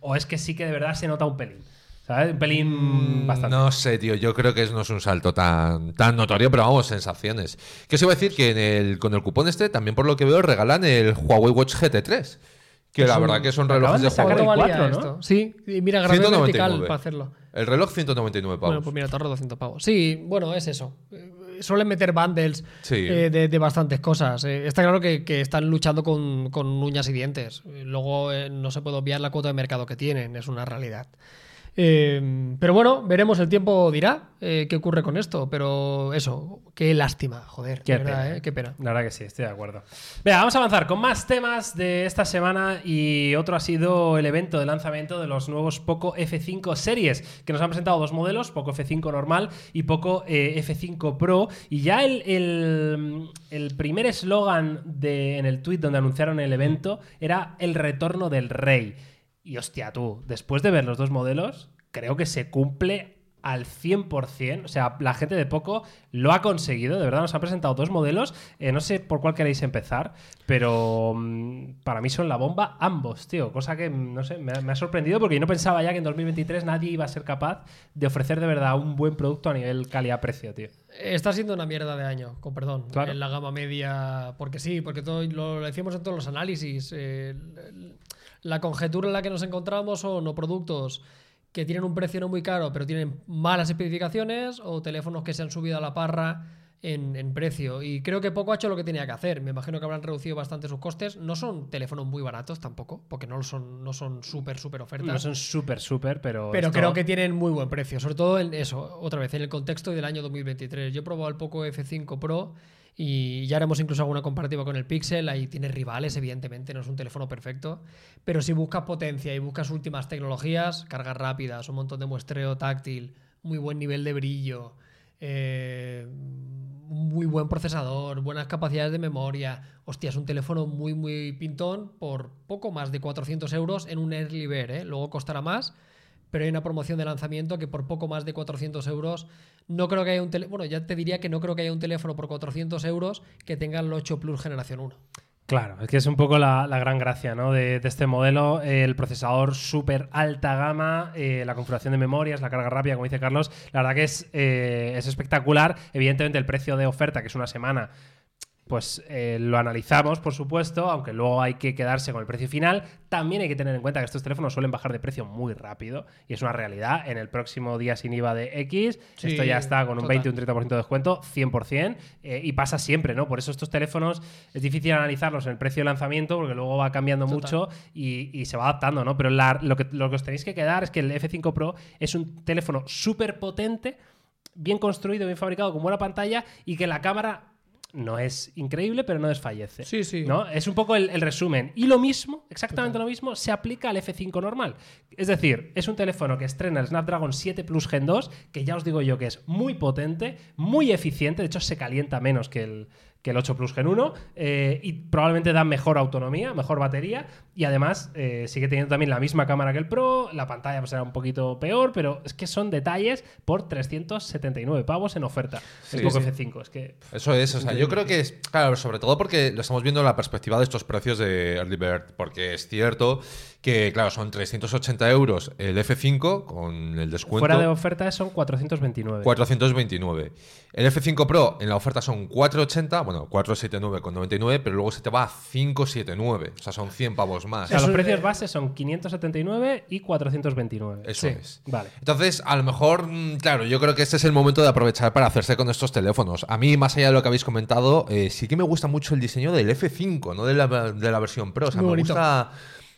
o es que sí que de verdad se nota un pelín. ¿Sabes? Un pelín bastante. Mm, No sé, tío. Yo creo que es- no es un salto tan, tan notorio, pero vamos, sensaciones. Que os iba a decir que en el, con el cupón este, también por lo que veo, regalan el Huawei Watch GT3. Que la un- verdad que son relojes de de Huawei. el ¿Cuánto valía 4, ¿no? esto? Sí, y mira, grabé 199. vertical para hacerlo. El reloj 199 pavos. Bueno, pues mira, te ahorro 200 pavos. Sí, bueno, es eso. Suelen meter bundles Sí. eh, de, de bastantes cosas. Eh, está claro que, que están luchando con, con uñas y dientes. Luego eh, no se puede obviar la cuota de mercado que tienen, es una realidad. Eh, pero bueno, veremos, el tiempo dirá eh, qué ocurre con esto. Pero eso, qué lástima, joder. Qué verdad, pena. eh, qué pena. La verdad que sí, estoy de acuerdo. Venga, vamos a avanzar con más temas de esta semana y otro ha sido el evento de lanzamiento de los nuevos Poco F5 series, que nos han presentado dos modelos, Poco F5 normal y Poco eh, F5 Pro. Y ya el, el- el primer eslogan en el tweet donde anunciaron el evento era el retorno del rey. Y hostia, tú, después de ver los dos modelos, creo que se cumple al 100%. O sea, la gente de Poco lo ha conseguido. De verdad, nos han presentado dos modelos. Eh, no sé por cuál queréis empezar, pero mm, para mí son la bomba ambos, tío. Cosa que, mm, no sé, me ha, me ha sorprendido porque yo no pensaba ya que en 2023 nadie iba a ser capaz de ofrecer de verdad un buen producto a nivel calidad-precio, tío. Está siendo una mierda de año, con perdón, Claro. en la gama media, porque sí, porque todo, lo, lo decíamos en todos los análisis. eh, la conjetura en la que nos encontramos son o productos que tienen un precio no muy caro, pero tienen malas especificaciones, o teléfonos que se han subido a la parra en, en precio. Y creo que poco ha hecho lo que tenía que hacer. Me imagino que habrán reducido bastante sus costes. No son teléfonos muy baratos tampoco, porque no son, no son súper, súper ofertas. No son súper, súper, pero. Pero esto- creo que tienen muy buen precio, sobre todo en eso, otra vez, en el contexto del año 2023. Yo he probado el Poco F5 Pro y ya haremos incluso alguna comparativa con el Pixel. Ahí tiene rivales, evidentemente, no es un teléfono perfecto. Pero si buscas potencia y buscas últimas tecnologías, cargas rápidas, un montón de muestreo táctil, muy buen nivel de brillo, eh, muy buen procesador, buenas capacidades de memoria. Hostia, es un teléfono muy, muy pintón por poco más de 400 euros en un Early ¿eh? Luego costará más, pero hay una promoción de lanzamiento que por poco más de 400 euros no creo que haya un teléfono, bueno, ya te diría que no creo que haya un teléfono por 400 euros que tenga el 8 Plus generación 1. Claro, es que es un poco la, la gran gracia ¿no? de, este modelo. eh, el procesador súper alta gama, eh, la configuración de memorias, la carga rápida, como dice Carlos. La verdad que es, eh, es espectacular. Evidentemente, el precio de oferta, que es una semana, pues eh, lo analizamos, por supuesto, aunque luego hay que quedarse con el precio final. También hay que tener en cuenta que estos teléfonos suelen bajar de precio muy rápido y es una realidad. En el próximo día sin IVA de X, Sí, esto ya está con un total. 20 un 30% de descuento, 100%, eh, y pasa siempre, ¿no? Por eso estos teléfonos es difícil analizarlos en el precio de lanzamiento porque luego va cambiando Total. mucho y, y se va adaptando, ¿no? Pero la- lo, que, lo que os tenéis que quedar es que el F5 Pro es un teléfono súper potente, bien construido, bien fabricado, con buena pantalla y que la cámara no es increíble, pero no desfallece. Sí, sí. ¿no? Es un poco el, el resumen. Y lo mismo, exactamente lo mismo, se aplica al F5 normal. Es decir, es un teléfono que estrena el Snapdragon 7 Plus Gen 2, que ya os digo yo que es muy potente, muy eficiente, de hecho se calienta menos que el, que el 8 Plus Gen 1 eh, y probablemente da mejor autonomía, mejor batería y además eh, sigue teniendo también la misma cámara que el Pro, la pantalla pues será un poquito peor, pero es que son detalles por 379 pavos en oferta. Sí, es poco sí. F5, es que... Eso es, o sea, yo creo que es, claro, sobre todo porque lo estamos viendo en la perspectiva de estos precios de Early Bird, porque es cierto que, claro, son 380 euros el F5 con el descuento. Fuera de oferta son 429. 429. El F5 Pro en la oferta son 480, bueno, 479 con 99, pero luego se te va a 579, o sea, son 100 pavos más. O sea, los precios bases son 579 y 429. Eso Sí. es. Vale. Entonces, a lo mejor, mm, claro, yo creo que este es el momento de aprovechar para hacerse con estos teléfonos. A mí, más allá de lo que habéis comentado, eh, sí que me gusta mucho el diseño del F5, no de la, de la versión Pro. O sea, Muy me bonito. gusta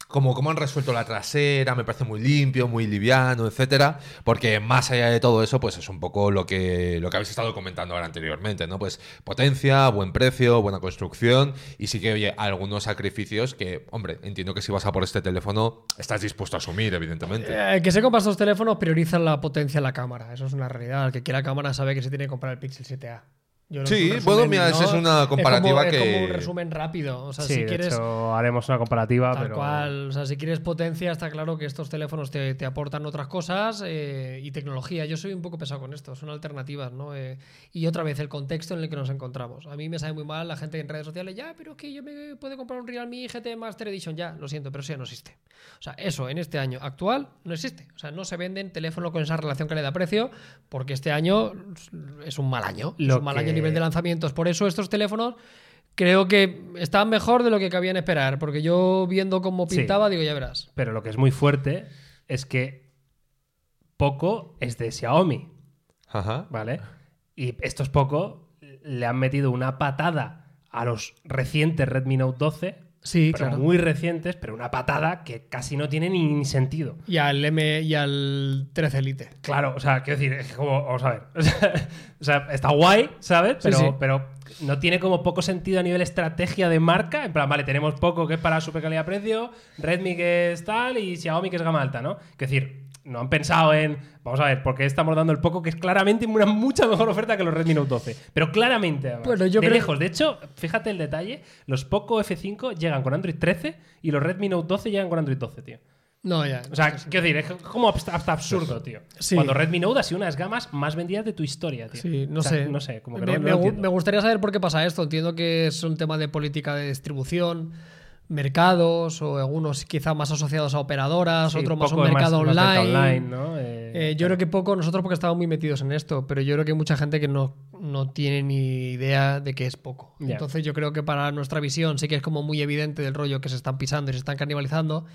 como cómo han resuelto la trasera, me parece muy limpio, muy liviano, etcétera. Porque más allá de todo eso, pues es un poco lo que, lo que habéis estado comentando ahora anteriormente, ¿no? Pues potencia, buen precio, buena construcción y sí que, oye, algunos sacrificios que, hombre, entiendo que si vas a por este teléfono, estás dispuesto a asumir, evidentemente. Eh, que se compra estos teléfonos prioriza la potencia en la cámara. Eso es una realidad. El que quiera cámara sabe que se tiene que comprar el Pixel 7A. Yo Sí, es un bueno, resumen, mira, esa es una como- comparativa es que- como un resumen rápido. O sea, sí, si de quieres. hecho, haremos una comparativa, Tal pero. cual, o sea, si quieres potencia, está claro que estos teléfonos te, te aportan otras cosas eh, y tecnología. Yo soy un poco pesado con esto, son alternativas, ¿no? Eh, y otra vez, el contexto en el que nos encontramos. A mí me sabe muy mal la gente en redes sociales, ya, pero es que yo me puedo comprar un Realme GT Master Edition, ya, lo siento, pero eso ya no existe. O sea, eso en este año actual no existe. O sea, no se venden teléfonos con esa relación calidad-precio porque este año es un mal año. es Lo un mal que- año nivel de lanzamientos. Por eso estos teléfonos creo que están mejor de lo que cabían esperar. Porque yo viendo cómo Sí. pintaba, digo, ya verás. Pero lo que es muy fuerte es que Poco es de Xiaomi, Ajá. ¿vale? Y estos Poco le han metido una patada a los recientes Redmi Note 12. Sí, pero claro. muy recientes, pero una patada que casi no tiene ni, ni sentido. Y al M y al 13 Elite. Claro, o sea, quiero decir, es como, vamos a ver. O sea, está guay, ¿sabes? Pero, sí. pero no tiene como poco sentido a nivel estrategia de marca. En plan, vale, tenemos poco que es para super calidad precio, Redmi que es tal y Xiaomi que es gama alta, ¿no? Quiero decir, no han pensado en. Vamos a ver, porque estamos dando el poco que es claramente una mucha mejor oferta que los Redmi Note 12. Pero claramente, además. Bueno, yo de creo- lejos. De hecho, fíjate el detalle: los Poco F5 llegan con Android 13 y los Redmi Note 12 llegan con Android 12, tío. No, ya. O sea, quiero decir, es como hasta, absurdo, tío. Sí. Cuando Redmi Note ha sido una de las gamas más vendidas de tu historia, tío. Sí, no O sea, sé. No sé, como que me, no, no me me gustaría saber por qué pasa esto. Entiendo que es un tema de política de distribución, mercados o algunos quizá más asociados a operadoras, Sí, otro más un mercado más online. online, ¿no? Eh, Eh, yo creo que poco, nosotros porque estamos muy metidos en esto, pero yo creo que hay mucha gente que no, no tiene ni idea de que es poco. Entonces yo creo que para nuestra visión sí que es como muy evidente del rollo que se están pisando y se están canibalizando,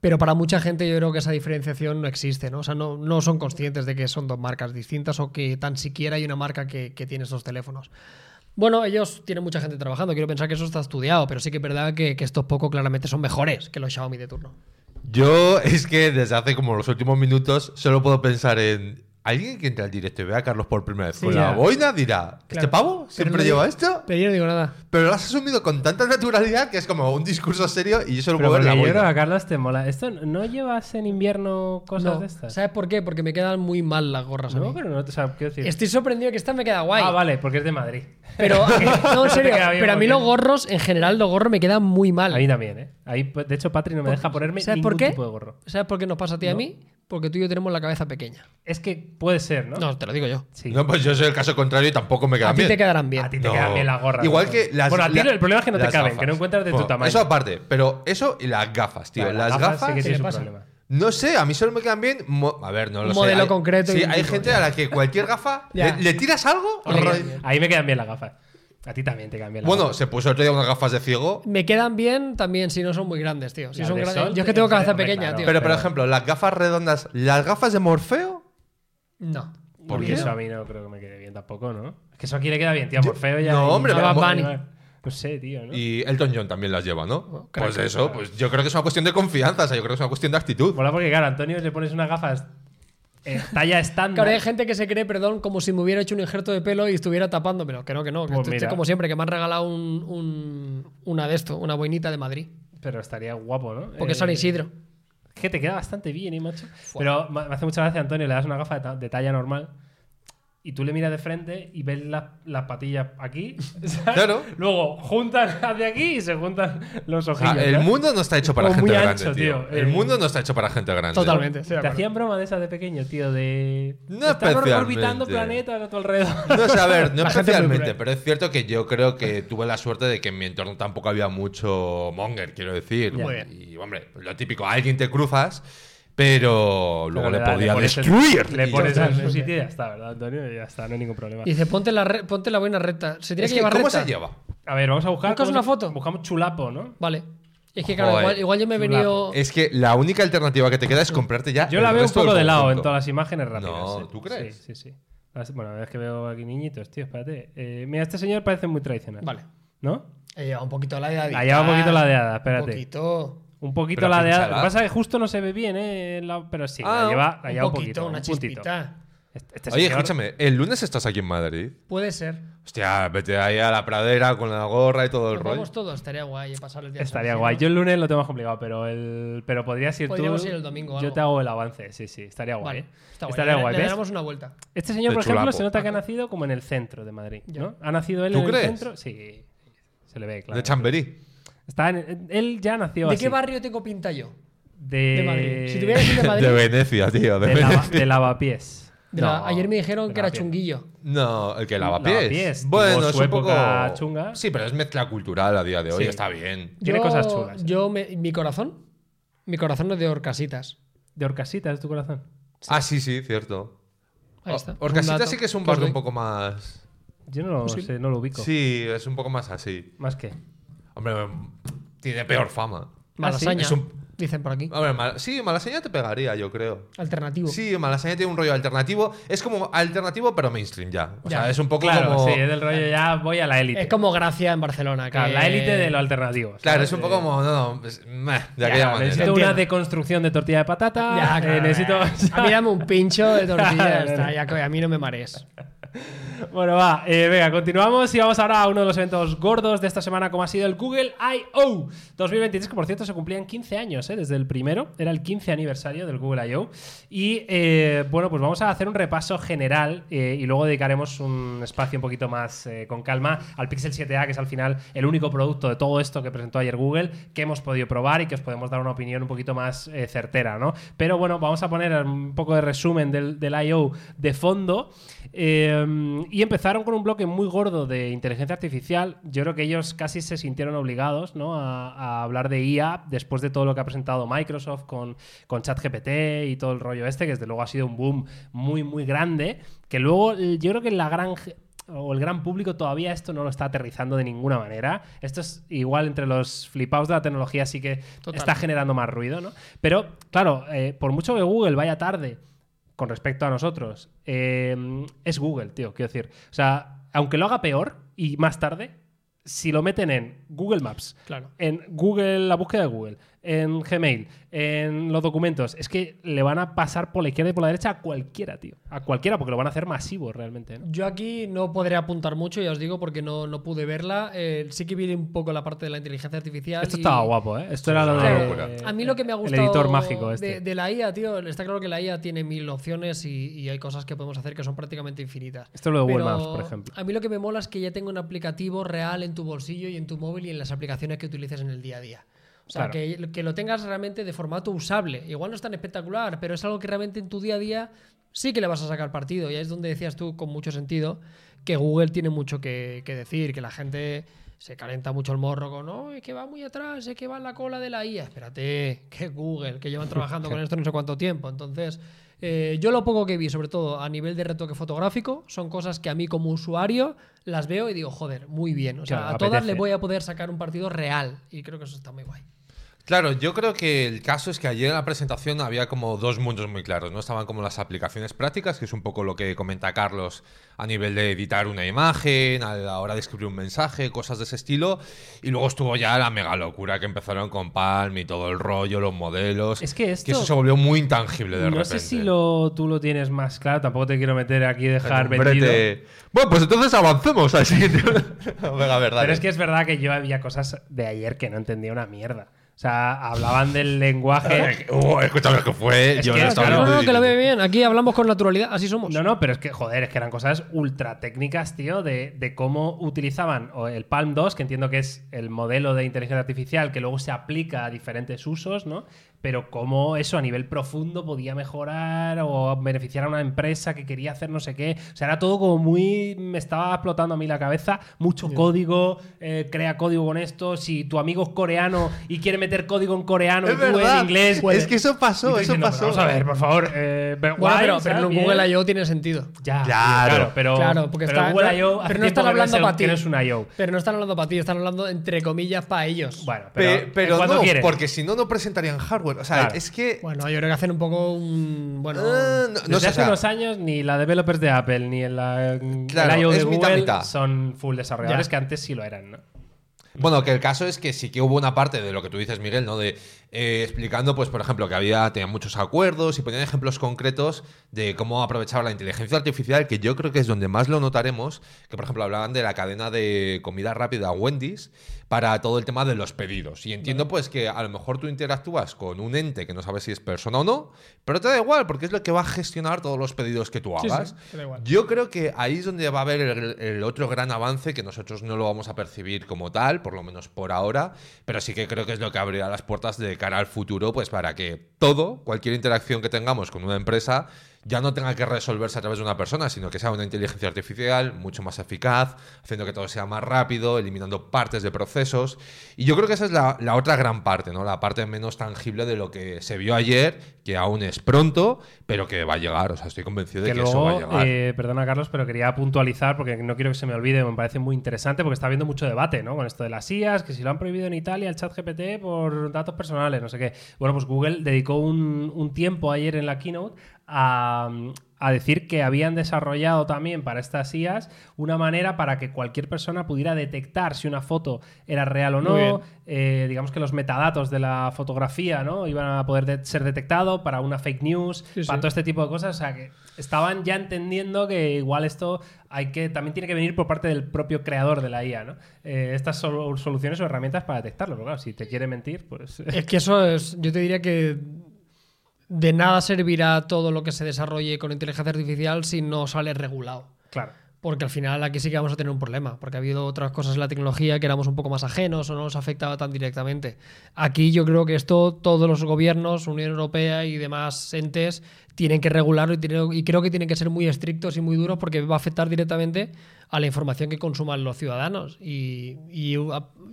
pero para mucha gente yo creo que esa diferenciación no existe, ¿no? O sea, no, no son conscientes de que son dos marcas distintas o que tan siquiera hay una marca que, que tiene esos teléfonos. Bueno, ellos tienen mucha gente trabajando, quiero pensar que eso está estudiado, pero sí que es verdad que, que estos poco claramente son mejores que los Xiaomi de turno. Yo es que desde hace como los últimos minutos solo puedo pensar en alguien que entre al directo y vea a Carlos por primera vez Sí, con la boina dirá, ¿este Claro. pavo siempre no lleva digo- esto? Pero yo no digo nada. Pero lo has asumido con tanta naturalidad que es como un discurso serio y yo solo Pero puedo ver la yo creo que a boina. Carlos te mola. ¿Esto no llevas en invierno cosas No. de estas? ¿Sabes por qué? Porque me quedan muy mal las gorras a No, mí. pero no, o sea, quiero decir. Estoy sorprendido que esta me queda guay. Ah, vale, porque es de Madrid. Pero, no, en Te serio, pero a mí los gorros, en general, los gorros me quedan muy mal. A mí también, ¿eh? Ahí, pues, de hecho, Patri no me deja ponerme ¿Sabes ningún por qué? tipo de gorro. ¿Sabes por qué nos pasa a ti y a mí? Porque tú y yo tenemos la cabeza pequeña. Es que puede ser, ¿no? No, te lo digo yo. Sí. No, pues yo soy el caso contrario y tampoco me A quedan ti bien. te quedarán bien. A ti te No. quedan bien las gorras. Igual que las Bueno, a ti la- el problema es que no te caben, gafas. que no encuentras de tu tamaño. Eso aparte, pero eso y las gafas, tío. Vale, las gafas, sí que ¿qué tienes le un pasa? problema. No sé, a mí solo me quedan bien. mo- A ver, no lo Un sé. modelo hay- concreto y Sí, hay tipo, gente ya. a la que cualquier gafa. Le, le tiras algo? Ahí. Ahí me quedan bien las gafas. A ti también te bien las Bueno, gafas. se puso otro día unas gafas de ciego. Me quedan bien también si no son muy grandes, tío. Si Las son de grandes- sol, Yo es que tengo cabeza hombre, pequeña, claro. tío. Pero, por pero- ejemplo, las gafas redondas, las gafas de Morfeo. No. Porque qué? eso a mí no creo que me quede bien tampoco, ¿no? Es que eso aquí le queda bien, tío. a Morfeo ya. no, hombre, a pero. No sé, tío, ¿no? Y Elton John también las lleva, ¿no? claro, pues eso, pues yo creo que es una cuestión de confianza, o sea, yo creo que es una cuestión de actitud. Mola porque, claro, a Antonio le pones unas gafas eh, talla estándar. Claro, hay gente que se cree, perdón, como si me hubiera hecho un injerto de pelo y estuviera tapándomelo. Que no, que no. Que Pues mira. como siempre, que me han regalado un, un- una de esto, una boinita de Madrid. Pero estaría guapo, ¿no? Porque es San Eh, Isidro. Que te queda bastante bien, ¿eh, macho? Pero me me hace mucha gracia, Antonio, le das una gafa de, ta- de talla normal y tú le miras de frente y ves la- las patillas aquí. ¿sabes? Claro. Luego juntan hacia aquí y se juntan los ojillos. sea, el mundo no está hecho para Como gente muy grande, ancho, tío. tío. El Eh, mundo no está hecho para gente grande. Totalmente. de ¿Te hacían bromas de esas de pequeño, tío? De. No Están especialmente. orbitando planetas a tu alrededor. No sé, a ver, no especialmente, pero es cierto que yo creo que tuve la suerte de que en mi entorno tampoco había mucho monger, quiero decir. Bien. Y, hombre, lo típico, a alguien te cruzas, pero luego Pero le, da- podía en- destruir. Le Y pones en su sitio y ya está, ¿verdad, Antonio? Y ya está, no hay ningún problema. Y dice, ponte la, re- ponte la buena recta. ¿Se tiene Es que que, llevar ¿Cómo recta? se lleva? A ver, vamos a buscar. ¿Buscas una foto? Buscamos chulapo, ¿no? Vale. Es que, claro, igual, igual yo me he venido. Es que la única alternativa que te queda es comprarte ya. Yo la veo un poco de lado en todas las imágenes rápidas. No. ¿tú crees? Sí, sí, sí. Bueno, la verdad es que veo aquí niñitos, tío, espérate. Eh, mira, este señor parece muy tradicional. Vale. ¿no? He llevado un poquito la de Ha llevado un poquito ladeada, espérate. Un poquito. Un poquito Pero ladeada. Lo que pasa es que justo no se ve bien, ¿eh? La- pero sí, Ah, la lleva, la un lleva un poquito, poquito. una un chispita. Este, este Oye, señor- escúchame, ¿el lunes estás aquí en Madrid? Puede ser. Hostia, vete ahí a la pradera con la gorra y todo el Nos rollo. vamos todos, estaría guay pasar el día. de Estaría guay. Yo el lunes lo tengo más complicado, pero el pero podrías ir Podríamos tú. ir el domingo o Yo algo. te hago el avance, sí, sí, estaría guay. Vale, ¿eh? está guay. Estaría Le- guay. Le ¿ves? damos una vuelta. Este señor, De por ejemplo, chulapo. se nota que ha nacido como en el centro de Madrid. ¿no? ¿Ha nacido él ¿Tú en crees? el centro? Sí. Se le ve, claro. De Chamberí. Está en- él ya nació ¿De así. qué barrio tengo pinta yo? De, De Madrid. Si tuviera que ir de Madrid, De Venecia, tío. De de, lava- Venecia. de lavapiés. de la- No, ayer me dijeron que era chunguillo. No, el que lava pies. Lavapiés. Bueno, es un poco. chunga. Sí, pero es mezcla cultural a día de hoy. Sí. Está bien. Tiene Yo- cosas chulas. Yo, me- mi corazón, mi corazón es de Orcasitas. De Orcasitas, tu corazón. Ah, sí, sí, cierto. Ahí está. O- Orcasita Un dato sí que es un barrio un poco más. Yo no lo Posible. sé, no lo ubico. Sí, es un poco más así. Más que. Hombre, tiene peor fama. Malasaña, Es un- dicen por aquí. Hombre, Mal- sí, Malasaña te pegaría, yo creo. Alternativo. Sí, Malasaña tiene un rollo alternativo. Es como alternativo, pero mainstream ya. O Ya. sea, es un poco Claro, como. sí, es del rollo ya voy a la élite. Es como Gracia en Barcelona. Claro, que- la élite de lo alternativo. Claro, ¿sabes? es un poco como. No, no, es- meh, de Ya, aquella manera. necesito una deconstrucción de tortilla de patata. Ya, eh, claro, necesito. A mí dame un pincho de tortilla. Está, ya que a mí no me marees. Bueno, va, eh, venga, continuamos y vamos ahora a uno de los eventos gordos de esta semana, como ha sido el Google I.O. 2023, que por cierto se cumplían 15 años, eh, desde el primero, era el 15 aniversario del Google I.O. Y eh, bueno, pues vamos a hacer un repaso general eh, y luego dedicaremos un espacio un poquito más con calma al Pixel 7a, que es al final el único producto de todo esto que presentó ayer Google, que hemos podido probar y que os podemos dar una opinión un poquito más certera, ¿no? Pero bueno, vamos a poner un poco de resumen del, del I.O. de fondo. Eh, y empezaron con un bloque muy gordo de inteligencia artificial. Yo creo que ellos casi se sintieron obligados ¿no? a, a hablar de IA después de todo lo que ha presentado Microsoft con, con ChatGPT y todo el rollo este, que desde luego ha sido un boom muy, muy grande. Que luego eh, yo creo que la gran o el gran público todavía esto no lo está aterrizando de ninguna manera. Esto es igual entre los flipados de la tecnología, sí que Total. está generando más ruido, ¿no? Pero, claro, eh, por mucho que Google vaya tarde con respecto a nosotros, eh, es Google, tío, quiero decir. O sea, aunque lo haga peor y más tarde, si lo meten en Google Maps, Claro. en Google, la búsqueda de Google, en Gmail, en los documentos, es que le van a pasar por la izquierda y por la derecha a cualquiera, tío. A cualquiera, porque lo van a hacer masivo realmente. ¿no? Yo aquí no podré apuntar mucho, ya os digo, porque no, no pude verla. Eh, sí que vi un poco la parte de la inteligencia artificial. Esto y- estaba guapo, ¿eh? Esto era lo una de. locura. A mí lo que me ha el gustado editor mágico este. de, de la IA, tío, está claro que la IA tiene mil opciones y, y hay cosas que podemos hacer que son prácticamente infinitas. Esto es lo de Google Maps, por ejemplo. A mí lo que me mola es que ya tengo un aplicativo real en tu bolsillo y en tu móvil y en las aplicaciones que utilices en el día a día. O sea, Claro. que, que lo tengas realmente de formato usable. Igual no es tan espectacular, pero es algo que realmente en tu día a día sí que le vas a sacar partido. Y ahí es donde decías tú, con mucho sentido, que Google tiene mucho que, que decir, que la gente se calenta mucho el morro con, no, es que va muy atrás, es que va en la cola de la IA. Espérate, que Google, que llevan trabajando con esto no sé cuánto tiempo. Entonces, eh, yo lo poco que vi, sobre todo a nivel de retoque fotográfico, son cosas que a mí como usuario las veo y digo, joder, muy bien. O sea, Claro, a todas apetece. le voy a poder sacar un partido real. Y creo que eso está muy guay. Claro, yo creo que el caso es que ayer en la presentación había como dos mundos muy claros, ¿no? Estaban como las aplicaciones prácticas, que es un poco lo que comenta Carlos a nivel de editar una imagen, a la hora de escribir un mensaje, cosas de ese estilo. Y luego estuvo ya la mega locura que empezaron con Palm y todo el rollo, los modelos. Es que esto- eso se volvió muy intangible de no repente. sé si lo, tú lo tienes más claro, tampoco te quiero meter aquí y dejar vendido. Bueno, pues entonces avancemos al siguiente. Pero es que es verdad que yo había cosas de ayer que no entendía una mierda. O sea, hablaban del lenguaje. Uh, escúchame, que fue. Es yo que no es estaba claro, No, no, que lo directo. ve bien. Aquí hablamos con naturalidad, así somos. No, no, pero es que, joder, es que eran cosas ultra técnicas, tío, de, de cómo utilizaban el Palm 2, que entiendo que es el modelo de inteligencia artificial que luego se aplica a diferentes usos, ¿no? Pero cómo eso a nivel profundo podía mejorar o beneficiar a una empresa que quería hacer no sé qué. O sea, era todo como muy. Me estaba explotando a mí la cabeza. Mucho código, eh, crea código con esto. Si tu amigo es coreano y quiere meter código en coreano Es y tú en verdad. inglés. Es que eso pasó, eso diciendo, pasó. Vamos a ver, por favor. eh, Bueno, guay, pero, pero en Bien. Google I.O. tiene sentido. Ya, Claro. claro, pero, Claro, porque pero está- Google no- I.O. pero no están hablando para ti. Pero no están hablando para ti, están hablando entre comillas para ellos. Bueno, Pe- pero, Pero, cuando no, quieren. porque si no, no presentarían hardware. O sea, Claro. es que. Bueno, yo creo que hacen un poco un. Bueno. No, Desde no sé, hace o sea, unos años ni la developers de Apple ni en la Claro, el I.O. de mitad, Google mitad. son full desarrolladores Ya. que antes sí lo eran, ¿no? Bueno, que el caso es que sí que hubo una parte de lo que tú dices, Miguel, ¿no? De eh, explicando, pues, por ejemplo, que había tenían muchos acuerdos y ponían ejemplos concretos de cómo aprovechar la inteligencia artificial, que yo creo que es donde más lo notaremos. Que, por ejemplo, hablaban de la cadena de comida rápida Wendy's para todo el tema de los pedidos. Y entiendo, pues, que a lo mejor tú interactúas con un ente que no sabes si es persona o no, pero te da igual, porque es lo que va a gestionar todos los pedidos que tú Sí, sí, hagas. te da igual. Yo creo que ahí es donde va a haber el, el otro gran avance que nosotros no lo vamos a percibir como tal, por lo menos por ahora, pero sí que creo que es lo que abrirá las puertas de cara al futuro, pues para que todo, cualquier interacción que tengamos con una empresa, ya no tenga que resolverse a través de una persona, sino que sea una inteligencia artificial mucho más eficaz, haciendo que todo sea más rápido, eliminando partes de procesos. Y yo creo que esa es la, la otra gran parte, ¿no? La parte menos tangible de lo que se vio ayer, que aún es pronto, pero que va a llegar. O sea, estoy convencido de Que que, eso va a llegar. eh, perdona Carlos, pero quería puntualizar porque no quiero que se me olvide, me parece muy interesante porque está habiendo mucho debate, ¿no? Con esto de las IAS, que si lo han prohibido en Italia el chat GPT por datos personales, no sé qué. Bueno, pues Google dedicó un, un tiempo ayer en la keynote a, a decir que habían desarrollado también para estas IAS una manera para que cualquier persona pudiera detectar si una foto era real o no, eh, digamos que los metadatos de la fotografía ¿no? iban a poder de- ser detectados para una fake news, Sí, para sí. todo este tipo de cosas. O sea, que estaban ya entendiendo que igual esto hay que también tiene que venir por parte del propio creador de la IA. ¿no? Eh, estas sol- soluciones o herramientas para detectarlo. Pero claro, si te quiere mentir, pues. Es que eso es, yo te diría que de nada servirá todo lo que se desarrolle con inteligencia artificial si no sale regulado. claro. Porque al final aquí sí que vamos a tener un problema, porque ha habido otras cosas en la tecnología que éramos un poco más ajenos o no nos afectaba tan directamente. Aquí yo creo que esto todos los gobiernos, Unión Europea y demás entes tienen que regularlo y, tienen- y creo que tienen que ser muy estrictos y muy duros porque va a afectar directamente a la información que consuman los ciudadanos. Y, y,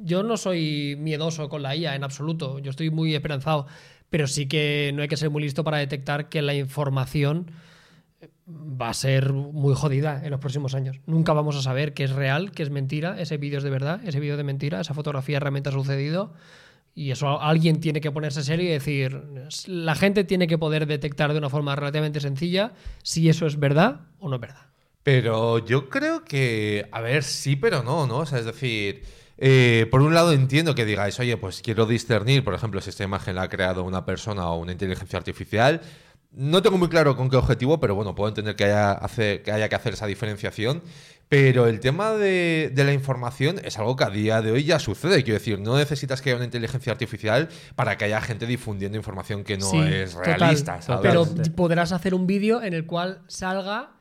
yo no soy miedoso con la IA en absoluto, yo estoy muy esperanzado, pero sí que no hay que ser muy listo para detectar que la información va a ser muy jodida en los próximos años. Nunca vamos a saber qué es real, qué es mentira, ese vídeo es de verdad, ese vídeo de mentira, esa fotografía realmente ha sucedido. Y eso alguien tiene que ponerse serio y decir, la gente tiene que poder detectar de una forma relativamente sencilla si eso es verdad o no es verdad. Pero yo creo que, a ver, sí, pero no, ¿no? O sea, es decir, eh, por un lado entiendo que digáis, oye, pues quiero discernir, por ejemplo, si esta imagen la ha creado una persona o una inteligencia artificial. No tengo muy claro con qué objetivo, pero bueno, puedo entender que haya, hace- que, haya que hacer esa diferenciación. Pero el tema de, de la información es algo que a día de hoy ya sucede. Quiero decir, no necesitas que haya una inteligencia artificial para que haya gente difundiendo información que no Sí, es total. realista. ¿sabes? Pero podrás hacer un vídeo en el cual salga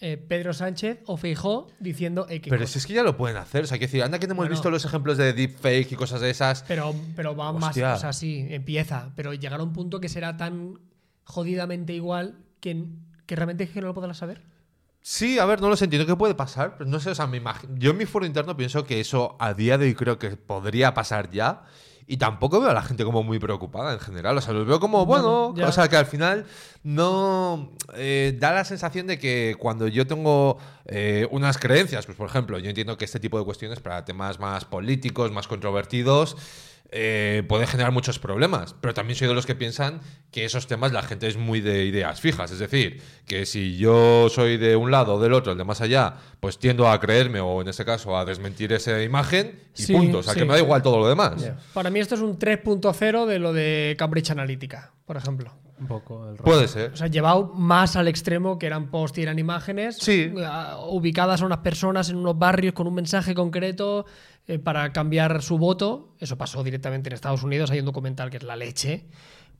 eh, Pedro Sánchez o Feijó diciendo X Pero cosa. si es que ya lo pueden hacer. O sea, quiero decir, anda que no hemos Bueno. visto los ejemplos de deepfake y cosas de esas. Pero, pero va más, o sea, sí, empieza, pero llegará un punto que será tan jodidamente igual que, que realmente es que no lo podrás saber. Sí, a ver, no lo sé, entiendo qué puede pasar, pero no sé, o sea, me imag- yo en mi foro interno pienso que eso a día de hoy creo que podría pasar ya. Y tampoco veo a la gente como muy preocupada en general. O sea, los veo como, bueno, o sea, que al final no eh, da la sensación de que cuando yo tengo eh, unas creencias, pues por ejemplo, yo entiendo que este tipo de cuestiones para temas más políticos, más controvertidos, eh, puede generar muchos problemas. Pero también soy de los que piensan que esos temas la gente es muy de ideas fijas. Es decir, que si yo soy de un lado o del otro, el de más allá, pues tiendo a creerme o en este caso a desmentir esa imagen y Sí, punto. O sea, sí. que me da igual todo lo demás. Para mí esto es un 3.0 de lo de Cambridge Analytica, por ejemplo. Un poco el rollo. Puede ser. O sea, llevado más al extremo que eran posts y eran imágenes Sí. a- ubicadas a unas personas en unos barrios con un mensaje concreto eh, para cambiar su voto. Eso pasó directamente en Estados Unidos. Hay un documental que es La leche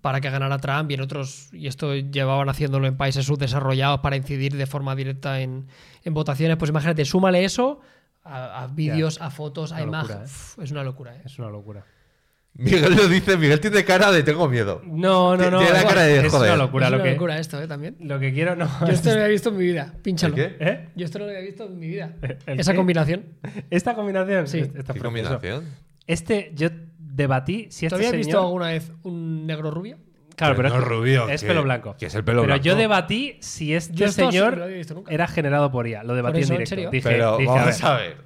para que ganara Trump y en otros, y esto llevaban haciéndolo en países subdesarrollados para incidir de forma directa en, en votaciones. Pues imagínate, súmale eso a, a vídeos, a fotos, a imágenes. ¿eh? Es una locura, ¿eh? Es una locura. Miguel lo dice, Miguel tiene cara de tengo miedo. No, no, no. Tiene la es- cara de, es joder. una locura. es Lo una que, locura esto, ¿eh? También. lo que quiero, no. Yo esto no lo había visto en mi vida. Pínchalo. ¿El qué? ¿Eh? Yo esto no lo había visto en mi vida. ¿El Esa qué? combinación. Esta combinación. Sí. Está ¿Qué combinación? Este, yo debatí si este ¿Tú habías señor... visto alguna vez un negro rubio? Claro, pero, no es, rubio. es que- pelo blanco. Que es el pelo pero blanco. yo debatí si este señor era generado por IA. Lo debatí en ¿en directo. serio? Dije, Pero dije, a vamos ver. a ver.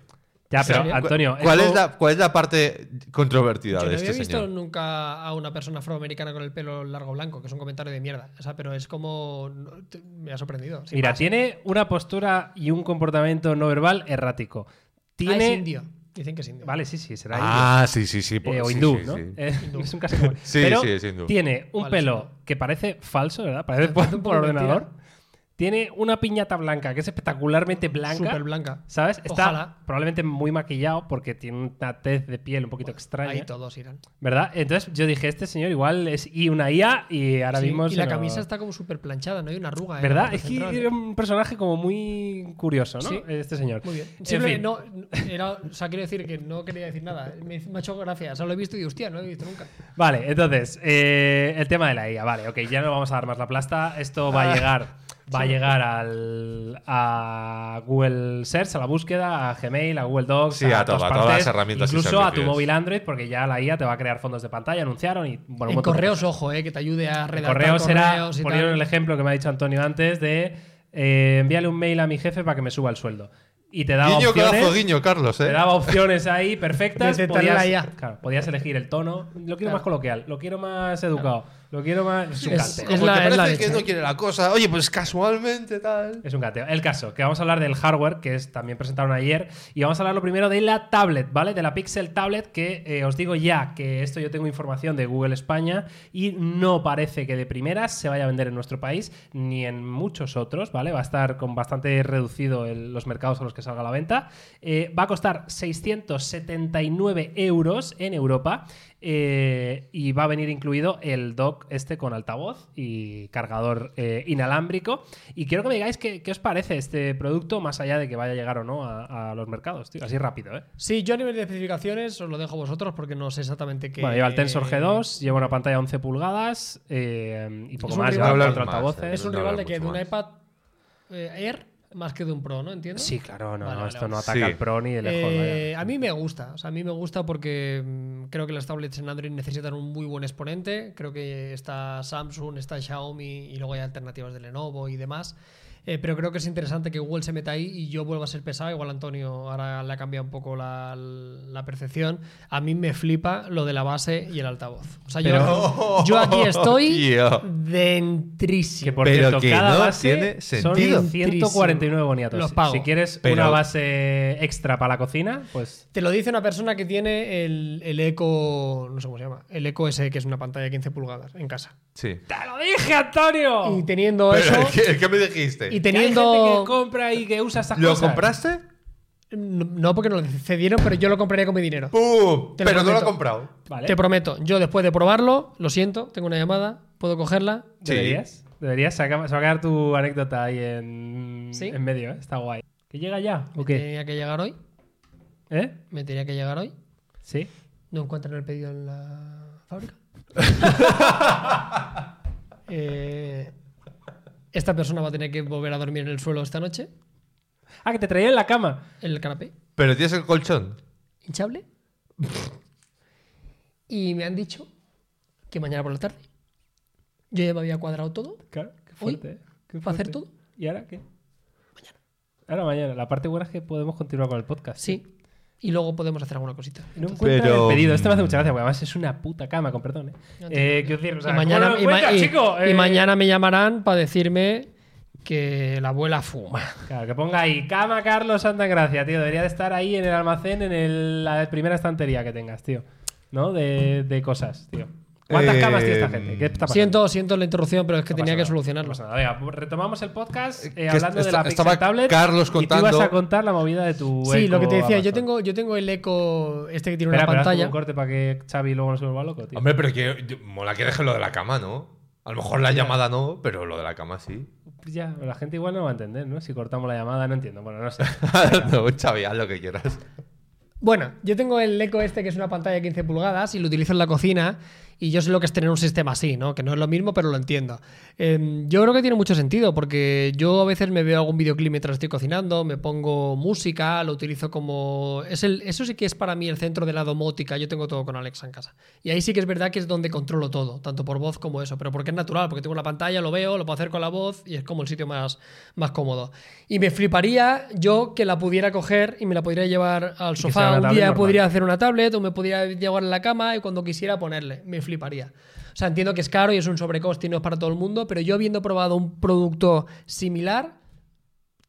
Ya, pero serio? Antonio, ¿Cuál es, la, ¿Cuál es la parte controvertida Yo no de había este visto señor? nunca a una persona afroamericana con el pelo largo blanco, que es un comentario de mierda. O sea, pero es como. no, Me ha sorprendido. Mira, más. tiene una postura y un comportamiento no verbal errático. Ah, es indio. Dicen que es indio. Vale, sí, sí, será Ah, sí, sí, sí. indio. pues Eh, o sí, hindú, sí, ¿no? sí. Eh, es un caso Sí, Pero sí, es hindú. tiene un Vale, pelo que parece falso, ¿verdad? Parece por, un ordenador. Tiene una piñata blanca que es espectacularmente blanca. Súper blanca. ¿Sabes? Está Ojalá. probablemente muy maquillado porque tiene una tez de piel un poquito extraña. Ahí todos irán. ¿Verdad? Entonces yo dije, este señor igual es I- una IA y ahora Sí, mismo y la lo- camisa está como súper planchada, no hay una arruga. en la ¿Verdad? Es que era ¿eh? un personaje como muy curioso, ¿no? Sí. Este señor. Muy bien. En Siempre fin. no, era, o sea, quiero decir que no quería decir nada. Me, me ha hecho gracia. Solo he visto y hostia, no lo he visto nunca. Vale, entonces, eh, el tema de la IA. Vale, ok, ya no vamos a dar más la plasta. Esto va a llegar. Va a llegar al, a Google Search, a la búsqueda, a Gmail, a Google Docs, Sí, a todo, todas a todas partes, las herramientas y incluso a tu móvil Android, porque ya la IA te va a crear fondos de pantalla, anunciaron y bueno, en correos, ojo, eh, que te ayude a redactar correos y poniendo tal. el ejemplo que me ha dicho Antonio antes, de eh, envíale un mail a mi jefe para que me suba el sueldo. Y te daba Guiño, opciones. codazo, guiño, Carlos, Te ¿eh? daba opciones ahí perfectas. Claro, podías elegir el tono. Lo quiero Claro. más coloquial, lo quiero más educado, lo quiero más. Es un Es- canteo. es Como la- es la parece que leche. no quiere la cosa. Oye, pues casualmente tal. Es un cateo. El caso, que vamos a hablar del hardware, que es también presentaron ayer, y vamos a hablar lo primero de la tablet, ¿vale? De la Pixel Tablet, que eh, os digo ya que esto yo tengo información de Google España y no parece que de primeras se vaya a vender en nuestro país ni en muchos otros, ¿vale? Va a estar con bastante reducido el- los mercados a los que salga a la venta. Eh, va a costar 679 euros en Europa eh, y va a venir incluido el dock este con altavoz y cargador eh, inalámbrico. Y quiero que me digáis qué, qué os parece este producto, más allá de que vaya a llegar o no a, a los mercados, tío. Así rápido, ¿eh? Sí, yo a nivel de especificaciones os lo dejo a vosotros porque no sé exactamente qué. Bueno, lleva el Tensor G2, lleva una pantalla 11 pulgadas eh, y poco Es un más. rival- Lleva Hablar cuatro más, altavoces. Es un No rival de que de un iPad Air más que de un Pro, ¿no? ¿Entiendes? Sí, claro, no, Vale, no, vale, esto no ataca Sí. al Pro ni de lejos. Eh, a mí me gusta, o sea, a mí me gusta porque mm, creo que las tablets en Android necesitan un muy buen exponente. Creo que está Samsung, está Xiaomi y luego hay alternativas de Lenovo y demás. Eh, pero creo que es interesante que Google se meta ahí y yo vuelva a ser pesado. Igual Antonio ahora le ha cambiado un poco la, la percepción. A mí me flipa lo de la base y el altavoz. O sea, yo, Pero- yo aquí estoy Tío. dentrísimo. Que por Pero cierto, que cada no base tiene son sentido. 149 boniatos. Los pago. Si quieres Pero- una base extra para la cocina, pues Te lo dice una persona que tiene el, el Eco, no sé cómo se llama, el Eco S, que es una pantalla de 15 pulgadas en casa. Sí. ¡Te lo dije, Antonio! Y teniendo Pero, eso, ¿qué, qué me dijiste? Y Que hay gente teniendo... que compra y que usa estas ¿Lo cosas. compraste? No, porque no lo cedieron, pero yo lo compraría con mi dinero. ¡Pum! Lo Pero no lo prometo. comprado. Vale. Te prometo, yo después de probarlo, lo siento, tengo una llamada, puedo cogerla. Sí. Deberías. Deberías. Se va a quedar tu anécdota ahí en, Sí. en medio, ¿eh? Está guay. ¿Que llega ya? ¿O Me qué? tenía que llegar hoy. ¿Eh? Me tenía que llegar hoy. Sí. No encuentran el pedido en la fábrica. Eh, esta persona va a tener que volver a dormir en el suelo esta noche, Ah, que te traía en la cama. en el canapé. Pero tienes el colchón. hinchable. y me han dicho que mañana por la tarde. Yo ya me había cuadrado todo Claro, qué Hoy, fuerte. ¿eh? Qué para hacer fuerte. todo. ¿Y ahora qué? Mañana. Ahora mañana. La parte buena es que podemos continuar con el podcast. Sí. Y luego podemos hacer alguna cosita. No Pero, el pedido. Este me hace mm. mucha gracia, porque además es una puta cama, con perdón. ¿eh? Eh, quiero decir, o sea, y, ¿cómo mañana, chico? y Eh, mañana me llamarán para decirme que la abuela fuma. Claro, que ponga ahí cama Carlos Santa Gracia, tío. Debería de estar ahí en el almacén, en el- la primera estantería que tengas, tío. ¿No? De, de cosas, tío. ¿Cuántas Eh, camas tiene esta gente? ¿Qué está pasando? Siento, siento la interrupción, pero es que No tenía que solucionarlo. no. Venga, retomamos el podcast eh, hablando de la Pixel estaba Tablet. Carlos Y tú ibas contando- a contar la movida de tu Sí, lo que te decía, yo tengo, yo tengo el eco este que tiene Espera, una pero pantalla. un corte para que Xavi luego no se vuelva loco, tío. Hombre, pero que mola que deje lo de la cama, ¿no? A lo mejor la llamada no, pero lo de la cama sí. Ya, la gente igual no va a entender, ¿no? Si cortamos la llamada, no entiendo. Bueno, no sé. no, Xavi, haz lo que quieras. Bueno, yo tengo el Eco este que es una pantalla de 15 pulgadas y lo utilizo en la cocina y yo sé lo que es tener un sistema así, ¿no? Que no es lo mismo, pero lo entiendo. Eh, yo creo que tiene mucho sentido porque yo a veces me veo algún videoclip mientras estoy cocinando, me pongo música, lo utilizo como... Es el, eso sí que es para mí el centro de la domótica, yo tengo todo con Alexa en casa. Y ahí sí que es verdad que es donde controlo todo, tanto por voz como eso, pero porque es natural, porque tengo una pantalla, lo veo, lo puedo hacer con la voz y es como el sitio más, más cómodo. Y me fliparía yo que la pudiera coger y me la podría llevar al sofá un día normal. podría hacer una tablet o me podría llevar en la cama y cuando quisiera ponerle. Me fliparía. O sea, entiendo que es caro y es un sobrecoste y no es para todo el mundo, pero yo habiendo probado un producto similar,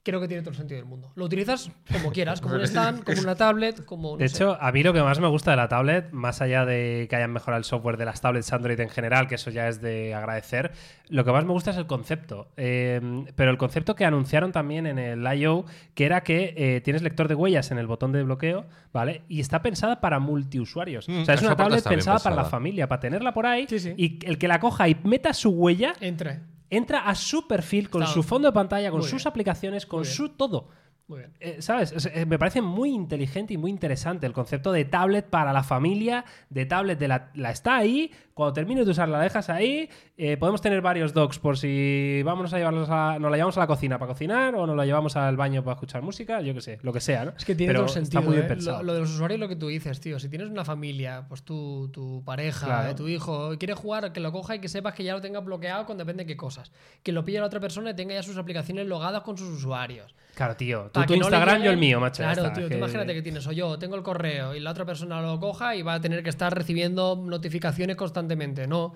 creo que tiene todo el sentido del mundo. Lo utilizas como quieras, como un stand, como una tablet, como. no De sé. hecho, a mí lo que más me gusta de la tablet, más allá de que hayan mejorado el software de las tablets Android en general, que eso ya es de agradecer, lo que más me gusta es el concepto. Eh, pero el concepto que anunciaron también en el I.O., que era que eh, tienes lector de huellas en el botón de bloqueo, ¿vale? Y está pensada para multiusuarios. Mm, o sea, es una tablet pensada para la familia, para tenerla por ahí Sí, sí. y el que la coja y meta su huella Entre. Entra a su perfil con su fondo de pantalla, con Muy sus bien. aplicaciones, con Muy bien. su todo. Muy bien. Eh, ¿Sabes? Es- eh, me parece muy inteligente y muy interesante el concepto de tablet para la familia, de tablet de la, la está ahí, cuando termines de usar la dejas ahí, eh, podemos tener varios docks por si vamos a llevarlos a, nos la llevamos a la cocina para cocinar o nos la llevamos al baño para escuchar música, yo qué sé, lo que sea, ¿no? Es que tiene Pero todo el sentido. Está muy bien pensado. Lo, lo de los usuarios, lo que tú dices, tío. Si tienes una familia, pues tú, tu pareja, Claro. tu hijo, quiere jugar, que lo coja y que sepas que ya lo tenga bloqueado con depende de qué cosas. Que lo pille la otra persona y tenga ya sus aplicaciones logadas con sus usuarios. Claro, tío. Tú Para tu no Instagram, yo el mío, macho. Claro, está, tío. que- Tú imagínate que tienes o yo, tengo el correo y la otra persona lo coja y va a tener que estar recibiendo notificaciones constantemente. No.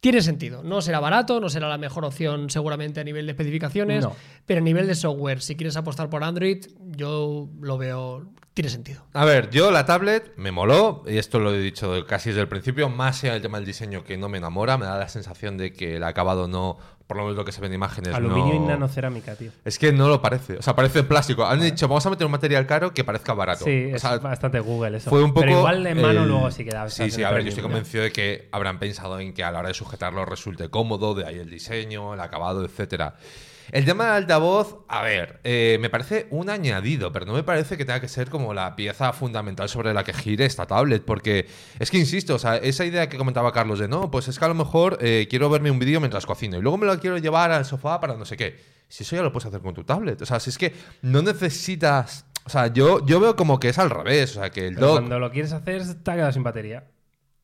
Tiene sentido. No será barato, no será la mejor opción seguramente a nivel de especificaciones, No. pero a nivel de software, si quieres apostar por Android, yo lo veo. Tiene sentido. A ver, yo la tablet me moló, y esto lo he dicho casi desde el principio, más allá del tema del diseño que no me enamora, me da la sensación de que el acabado no, por lo menos lo que se ve en imágenes, Aluminio no... y nanocerámica, tío. Es que no lo parece, o sea, parece plástico. Han dicho, vamos a meter un material caro que parezca barato. Sí, O es sea, bastante Google eso. fue un poco. Pero igual en mano el- luego sí queda. Sí, sí, a ver, yo estoy convencido de que habrán pensado en que a la hora de sujetarlo resulte cómodo, de ahí el diseño, el acabado, etcétera. El tema del altavoz, a ver, eh, me parece un añadido, pero no me parece que tenga que ser como la pieza fundamental sobre la que gire esta tablet, porque es que insisto, o sea, esa idea que comentaba Carlos de no, pues es que a lo mejor eh, quiero verme un vídeo mientras cocino y luego me lo quiero llevar al sofá para no sé qué. Si eso ya lo puedes hacer con tu tablet, o sea, si es que no necesitas. O sea, yo, yo veo como que es al revés, o sea, que el Pero dock. cuando lo quieres hacer, te ha quedado sin batería.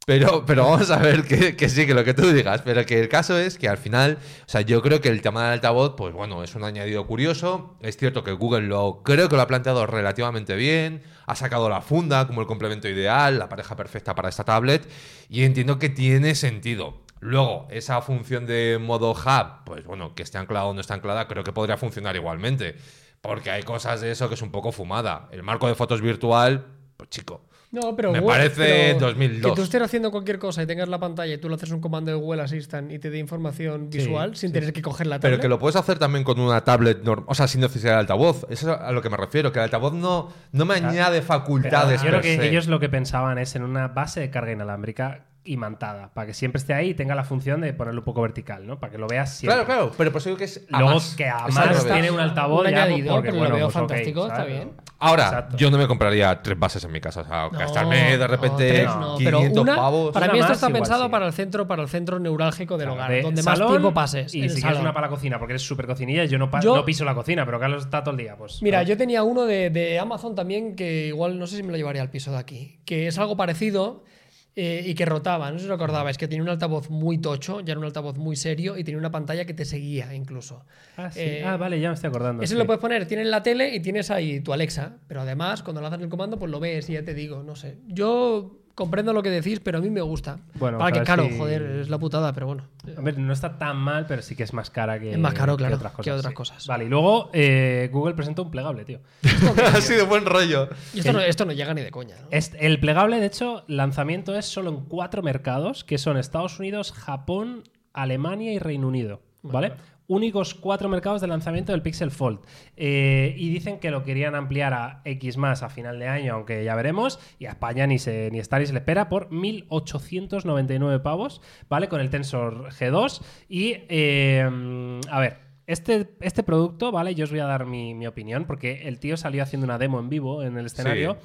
Pero, pero vamos a ver que, que sí, que lo que tú digas. Pero que el caso es que al final, o sea, yo creo que el tema del altavoz, pues bueno, es un añadido curioso. Es cierto que Google lo creo que lo ha planteado relativamente bien. Ha sacado la funda como el complemento ideal, la pareja perfecta para esta tablet. Y entiendo que tiene sentido. Luego, esa función de modo hub, pues bueno, que esté anclada o no esté anclada, creo que podría funcionar igualmente. Porque hay cosas de eso que es un poco fumada. El marco de fotos virtual, pues chico. No, pero Me Google- parece pero 2002. Que tú estés haciendo cualquier cosa y tengas la pantalla y tú le haces un comando de Google Assistant y te dé información Sí, visual sin tener que coger la Pero tablet. que lo puedes hacer también con una tablet normal, o sea, sin necesidad de altavoz. Eso es a lo que me refiero, que el altavoz no, no me añade Pero facultades. yo creo que ellos lo que pensaban es en una base de carga inalámbrica imantada, para que siempre esté ahí y tenga la función de ponerlo un poco vertical, ¿no? Para que lo veas siempre. Claro, claro, pero por eso digo que es. a Luego más. que además tiene un altavoz Un ya, añadido, porque, pero lo bueno, veo pues ok, fantástico, está ¿sabes? bien. Ahora, Exacto. yo no me compraría tres bases en mi casa. O sea, No, gastarme de repente no, tres no, pero 500 una- pavos. Para Una mí esto más está igual pensado sí. para el centro, para el centro neurálgico del Claro, hogar, de donde más salón tiempo pases. Y si quieres salón. una para la cocina, porque eres súper cocinilla, yo no, pa- Yo- no piso la cocina, pero Carlos está todo el día. Pues, Mira, yo tenía uno de, de Amazon también que igual no sé si me lo llevaría al piso de aquí, que es algo parecido eh, y que rotaba, no sé si lo acordabais, que tenía un altavoz muy tocho, ya era un altavoz muy serio y tenía una pantalla que te seguía incluso. Ah, sí. eh, Ah, vale, ya me estoy acordando. Ese sí. lo puedes poner, tienes la tele y tienes ahí tu Alexa, pero además cuando haces el comando pues lo ves y ya te digo, no sé. Yo comprendo lo que decís, pero a mí me gusta. Bueno, Para que, claro, si- joder, es la putada, pero bueno. A ver, no está tan mal, pero sí que es más cara que, Es más caro, claro, otras cosas. que otras sí. cosas. Vale, y luego eh, Google presenta un plegable, tío. Así de buen rollo. Y esto, no, esto no llega ni de coña, ¿no? El plegable, de hecho, lanzamiento es solo en cuatro mercados, que son Estados Unidos, Japón, Alemania y Reino Unido. ¿Vale? Únicos cuatro mercados de lanzamiento del Pixel Fold. Eh, y dicen que lo querían ampliar a X más a final de año, aunque ya veremos. Y a España ni, se, ni está ni se le espera por 1.899 pavos, ¿vale? Con el Tensor G2. Y, eh, a ver, este, este producto, ¿vale? Yo os voy a dar mi, mi opinión, porque el tío salió haciendo una demo en vivo en el escenario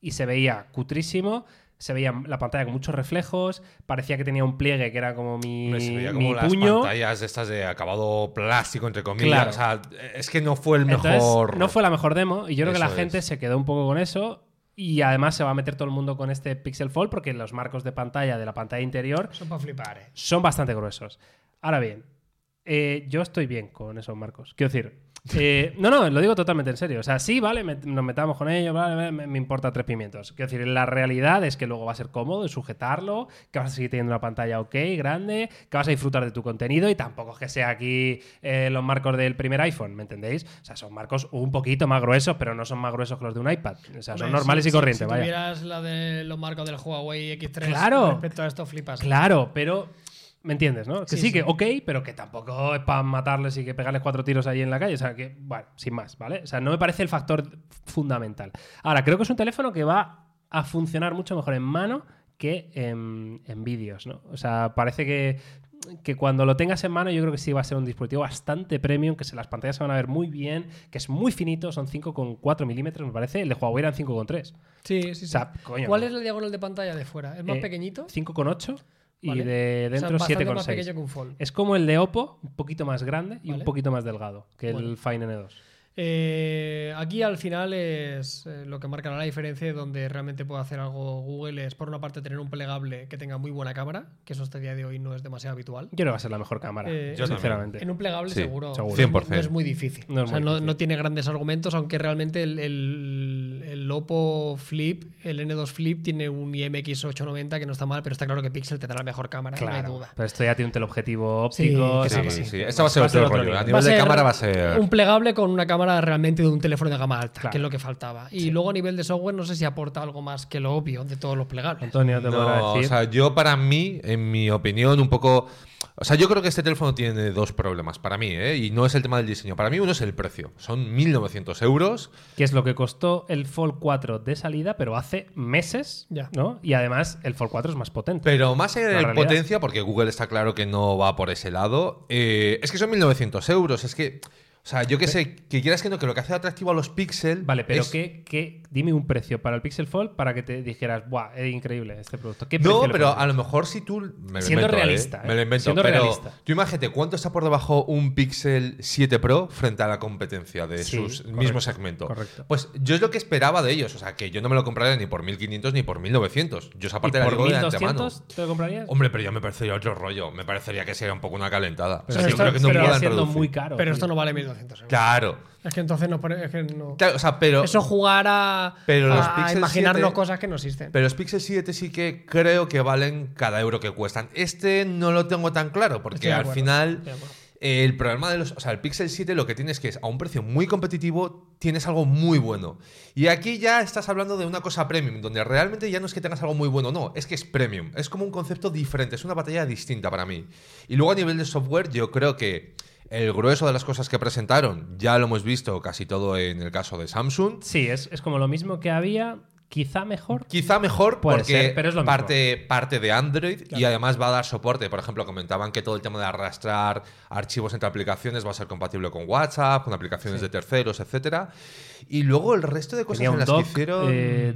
y se veía cutrísimo. Se veía la pantalla con muchos reflejos. Parecía que tenía un pliegue que era como mi, se veía mi como las puño. pantallas de estas de acabado plástico, entre comillas. Claro. O sea, es que no fue el Entonces, mejor. no fue la mejor demo. Y yo creo que la gente es. se quedó un poco con eso. Y además se va a meter todo el mundo con este Pixel Fold porque los marcos de pantalla de la pantalla interior Son para flipar, eh. son bastante gruesos. Ahora bien, eh, yo estoy bien con esos marcos. Quiero decir, Eh, no, no, lo digo totalmente en serio. O sea, sí, vale, me- nos metamos con ello, vale, me, me importa tres pimientos. Quiero decir, la realidad es que luego va a ser cómodo de sujetarlo, que vas a seguir teniendo una pantalla ok, grande, que vas a disfrutar de tu contenido y tampoco es que sea aquí eh, los marcos del primer iPhone, ¿me entendéis? O sea, son marcos un poquito más gruesos, pero no son más gruesos que los de un iPad. O sea, son normales y corrientes, si, si vaya. tuvieras la de los marcos del Huawei X3 Claro. respecto a esto, flipas. Claro, pero. ¿Me entiendes, no? Que sí, que ok, pero que tampoco es para matarles y que pegarles cuatro tiros ahí en la calle. O sea, que, bueno, sin más, ¿vale? O sea, no me parece el factor fundamental. Ahora, creo que es un teléfono que va a funcionar mucho mejor en mano que en, en vídeos, ¿no? O sea, parece que, que cuando lo tengas en mano, yo creo que sí va a ser un dispositivo bastante premium, que se, las pantallas se van a ver muy bien, que es muy finito, son 5,4 milímetros, me parece. El de Huawei eran 5,3. Sí, sí, sí. O sea, coño, ¿Cuál no. es la diagonal de pantalla de fuera? ¿Es más Eh, pequeñito? 5,8 y Vale. de O sea, dentro más pequeño 7,6. que un Fold. Es como el de Oppo, un poquito más grande y Vale. un poquito más delgado que Bueno. el Fine N2. Eh, aquí al final es eh, lo que marcará la diferencia de donde realmente puede hacer algo Google es por una parte tener un plegable que tenga muy buena cámara, que eso hasta el día de hoy no es demasiado habitual. Yo creo que va a ser la mejor cámara, Eh, Yo sinceramente. En un plegable Sí, seguro, seguro. no es muy- 100%. No es muy difícil. No es o sea, muy no, difícil. no tiene grandes argumentos, aunque realmente el, el, el Oppo Flip, el N2 Flip, tiene un IMX 890 que no está mal, pero está claro que Pixel tendrá la mejor cámara, no hay Claro, duda. pero esto ya tiene un teleobjetivo óptico. Sí, sí, sí, sí. va a ser otro rollo. A nivel de cámara va a ser. Un plegable con una cámara realmente de un teléfono de gama alta, Claro. que es lo que faltaba. Y luego a nivel de software no sé si aporta algo más que lo obvio de todos los plegables. Antonio te No, o decir. sea, yo para mí, en mi opinión, un poco. O sea, yo creo que este teléfono tiene dos problemas para mí, ¿eh? Y no es el tema del diseño. Para mí, uno es el precio. Son 1.900 euros. que es lo que costó el Fold 4 de salida, pero hace meses, Ya. ¿no? Y además el Fold 4 es más potente. Pero más en La realidad. potencia, porque Google está claro que no va por ese lado, eh, es que son 1.900 euros. Es que, o sea, yo que sé, que quieras que no, que lo que hace atractivo a los Pixel. Vale, pero es- ¿qué, qué- dime un precio para el Pixel Fold para que te dijeras, ¡buah, es increíble este producto! ¿Qué No, pero a lo mejor si tú. Me lo Siendo invento, ¿eh? realista, ¿eh? Me lo invento. Siendo pero realista. tú imagínate cuánto está por debajo un Pixel 7 Pro frente a la competencia de Sí, sus correcto, mismo segmento. correcto. Pues yo es lo que esperaba de ellos. O sea, que yo no me lo compraría ni por 1500 ni por 1900. Yo esa ¿Y parte la por digo de antemano. 1200 te lo comprarías? Hombre, pero ya me parecería otro rollo. Me parecería que sería un poco una calentada. pero o sea, yo esto- creo que no pero siendo muy caro. Pero tío. esto no vale 1.200 euros. Claro. Es que entonces no, es que no- Claro, o sea, pero. Eso jugar a, Pero los a imaginarnos 7 cosas que no existen. Pero los Pixel 7 sí que creo que valen cada euro que cuestan. Este no lo tengo tan claro, porque al acuerdo, final eh, el problema de los. O sea, el Pixel 7 lo que tienes que es a un precio muy competitivo, tienes algo muy bueno. Y aquí ya estás hablando de una cosa premium, donde realmente ya no es que tengas algo muy bueno, no, es que es premium. Es como un concepto diferente, es una batalla distinta para mí. Y luego a nivel de software, yo creo que. El grueso de las cosas que presentaron ya lo hemos visto casi todo en el caso de Samsung. Sí, es, es como lo mismo que había, quizá mejor. Quizá mejor Puede porque ser, pero es lo mismo. parte, parte de Android y además va a dar soporte. Por ejemplo, comentaban que todo el tema de arrastrar archivos entre aplicaciones va a ser compatible con WhatsApp, con aplicaciones de terceros, etcétera. Y luego el resto de cosas Tenía en un las dock que hicieron. eh,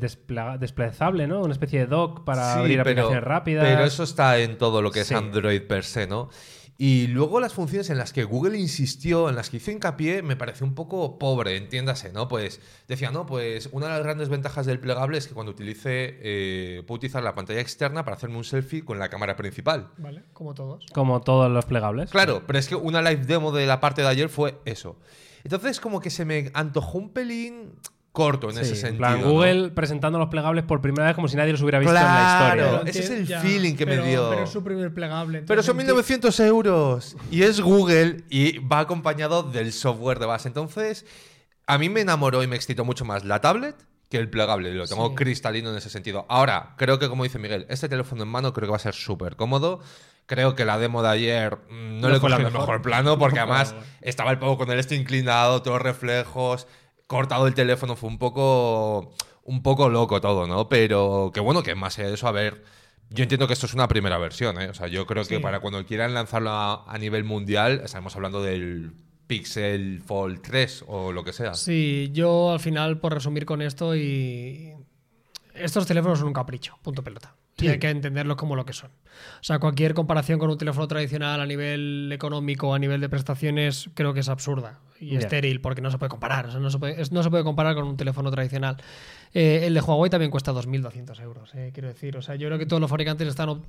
desplazable, ¿no? Una especie de dock para Sí, abrir pero- aplicaciones rápidas. Pero eso está en todo lo que Sí. es Android per se, ¿no? Y luego las funciones en las que Google insistió, en las que hizo hincapié, me pareció un poco pobre, entiéndase, ¿no? Pues decía, no, pues una de las grandes ventajas del plegable es que cuando utilice, eh, puedo utilizar la pantalla externa para hacerme un selfie con la cámara principal. Vale, como todos. Como todos los plegables. Claro, pero es que una live demo de la parte de ayer fue eso. Entonces, como que se me antojó un pelín corto en Sí, ese en sentido. plan, ¿no? Google presentando los plegables por primera vez como si nadie los hubiera visto en la historia. Ese es el Ya, feeling que me dio. Pero es su primer plegable. Pero son enti- 1900 euros y es Google y va acompañado del software de base. Entonces, a mí me enamoró y me excitó mucho más la tablet que el plegable. Lo tengo Sí. cristalino en ese sentido. Ahora, creo que como dice Miguel, este teléfono en mano creo que va a ser súper cómodo. Creo que la demo de ayer mm, no, No le fue el mejor. mejor plano porque además estaba el poco con el este inclinado, todos reflejos, cortado el teléfono, fue un poco un poco loco todo, ¿no? Pero que bueno, que más allá de eso, a ver, yo entiendo que esto es una primera versión, ¿eh? O sea, yo creo que para cuando quieran lanzarlo a, a nivel mundial, estamos hablando del Pixel Fold 3 o lo que sea. Sí, yo al final, por resumir con esto, y estos teléfonos son un capricho, punto pelota. Y hay que entenderlos como lo que son. O sea, cualquier comparación con un teléfono tradicional a nivel económico, a nivel de prestaciones, creo que es absurda y estéril, porque no se puede comparar. O sea, no se puede, no se puede comparar con un teléfono tradicional. Eh, el de Huawei también cuesta 2.200 euros, eh, quiero decir. O sea, yo creo que todos los fabricantes están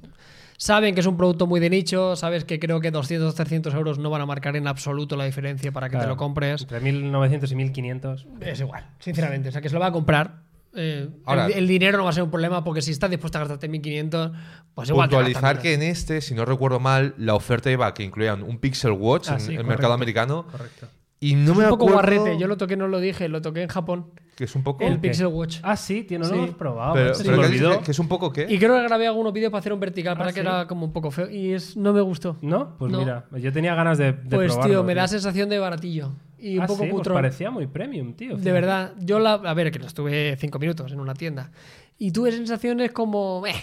saben que es un producto muy de nicho, sabes que creo que 200 300 euros no van a marcar en absoluto la diferencia para que te lo compres. Entre 1900 y 1500. Es igual, sinceramente. O sea, que se lo va a comprar. Eh, Ahora- el, el dinero no va a ser un problema porque si estás dispuesto a gastarte 1.500, pues igual Puntualizar que en este, si no recuerdo mal, la oferta iba que incluían un Pixel Watch Ah, en sí, el correcto. mercado americano. Correcto. Y no me un poco acuerdo guarrete. Yo lo toqué, no lo dije, lo toqué en Japón. que es un poco El qué? Pixel Watch. Ah, sí, tío, no Sí. lo hemos probado. pero, se pero que es un poco qué Y creo que grabé algunos vídeos para hacer un vertical, para ¿Ah, que sí? era como un poco feo. Y es, no me gustó. ¿No? Pues No. mira, yo tenía ganas de, de pues, probarlo, tío, me da sensación de baratillo. Y un Ah, poco sí, pues parecía muy premium, tío. De verdad, yo la. A ver, que lo estuve cinco minutos en una tienda. Y tuve sensaciones como. eh,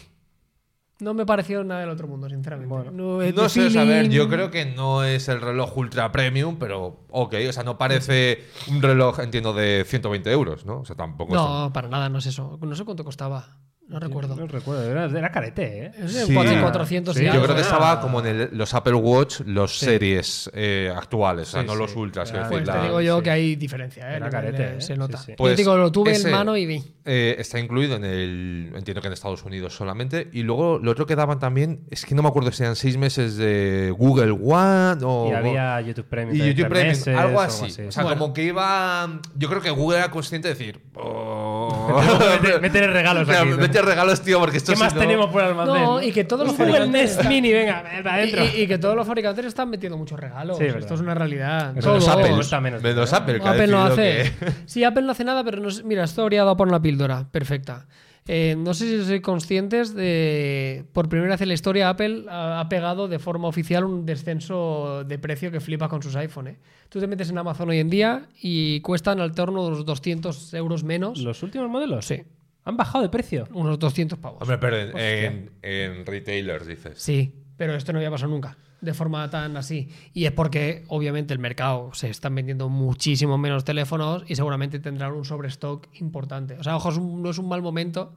no me pareció nada del otro mundo, sinceramente. Bueno. no, es No de sé, feeling. yo creo que no es el reloj ultra premium, pero ok, o sea, no parece un reloj, entiendo, de 120 euros, ¿no? O sea, tampoco es No, para nada, no es eso. No sé cuánto costaba. No recuerdo. No recuerdo, era, era carete, ¿eh? Es de Sí. 400 Sí, y Yo algo. creo que estaba como en el- los Apple Watch, los series eh, actuales, o sea, Sí, no sí. los ultras. Era- decir, Pues te digo yo sí. que hay diferencia, ¿eh? Era carete, eh, ¿eh? Se Sí, nota. sí. Yo Pues digo, lo tuve ese- en mano y vi. Eh, está incluido en el. Entiendo que en Estados Unidos solamente. Y luego lo otro que daban también, es que no me acuerdo si eran seis meses de Google One o. Y había YouTube Premium. y YouTube Premium, meses algo así. O sea, Bueno. como que iba. Yo creo que Google era consciente de decir. Oh, Mete- métele regalos aquí, ¿no? Mete regalos, tío, porque esto ¿Qué más no- tenemos por almacén? No, y que todos los Google. Nest Mini, venga, para adentro. Y, que todos los fabricantes están metiendo muchos regalos. Sí, verdad. Esto es una realidad. Menos Todos. Apple. Menos Menos. Apple, Apple no hace. que- Sí, Apple no hace nada, pero no sé- mira, esto habría dado por una píldora. Perfecta. Eh, no sé si sois conscientes de. Por primera vez en la historia, Apple ha, ha pegado de forma oficial un descenso de precio que flipa con sus iPhone. ¿eh? Tú te metes en Amazon hoy en día y cuestan al torno de unos 200 euros menos. ¿Los últimos modelos? Sí, ¿Han bajado de precio? unos 200 pavos. Hombre, pero en, en, en retailers dices. Sí, pero esto no había pasado nunca de forma tan así. Y es porque, obviamente, el mercado se están vendiendo muchísimo menos teléfonos y seguramente tendrán un sobrestock importante. O sea, ojo, no es un mal momento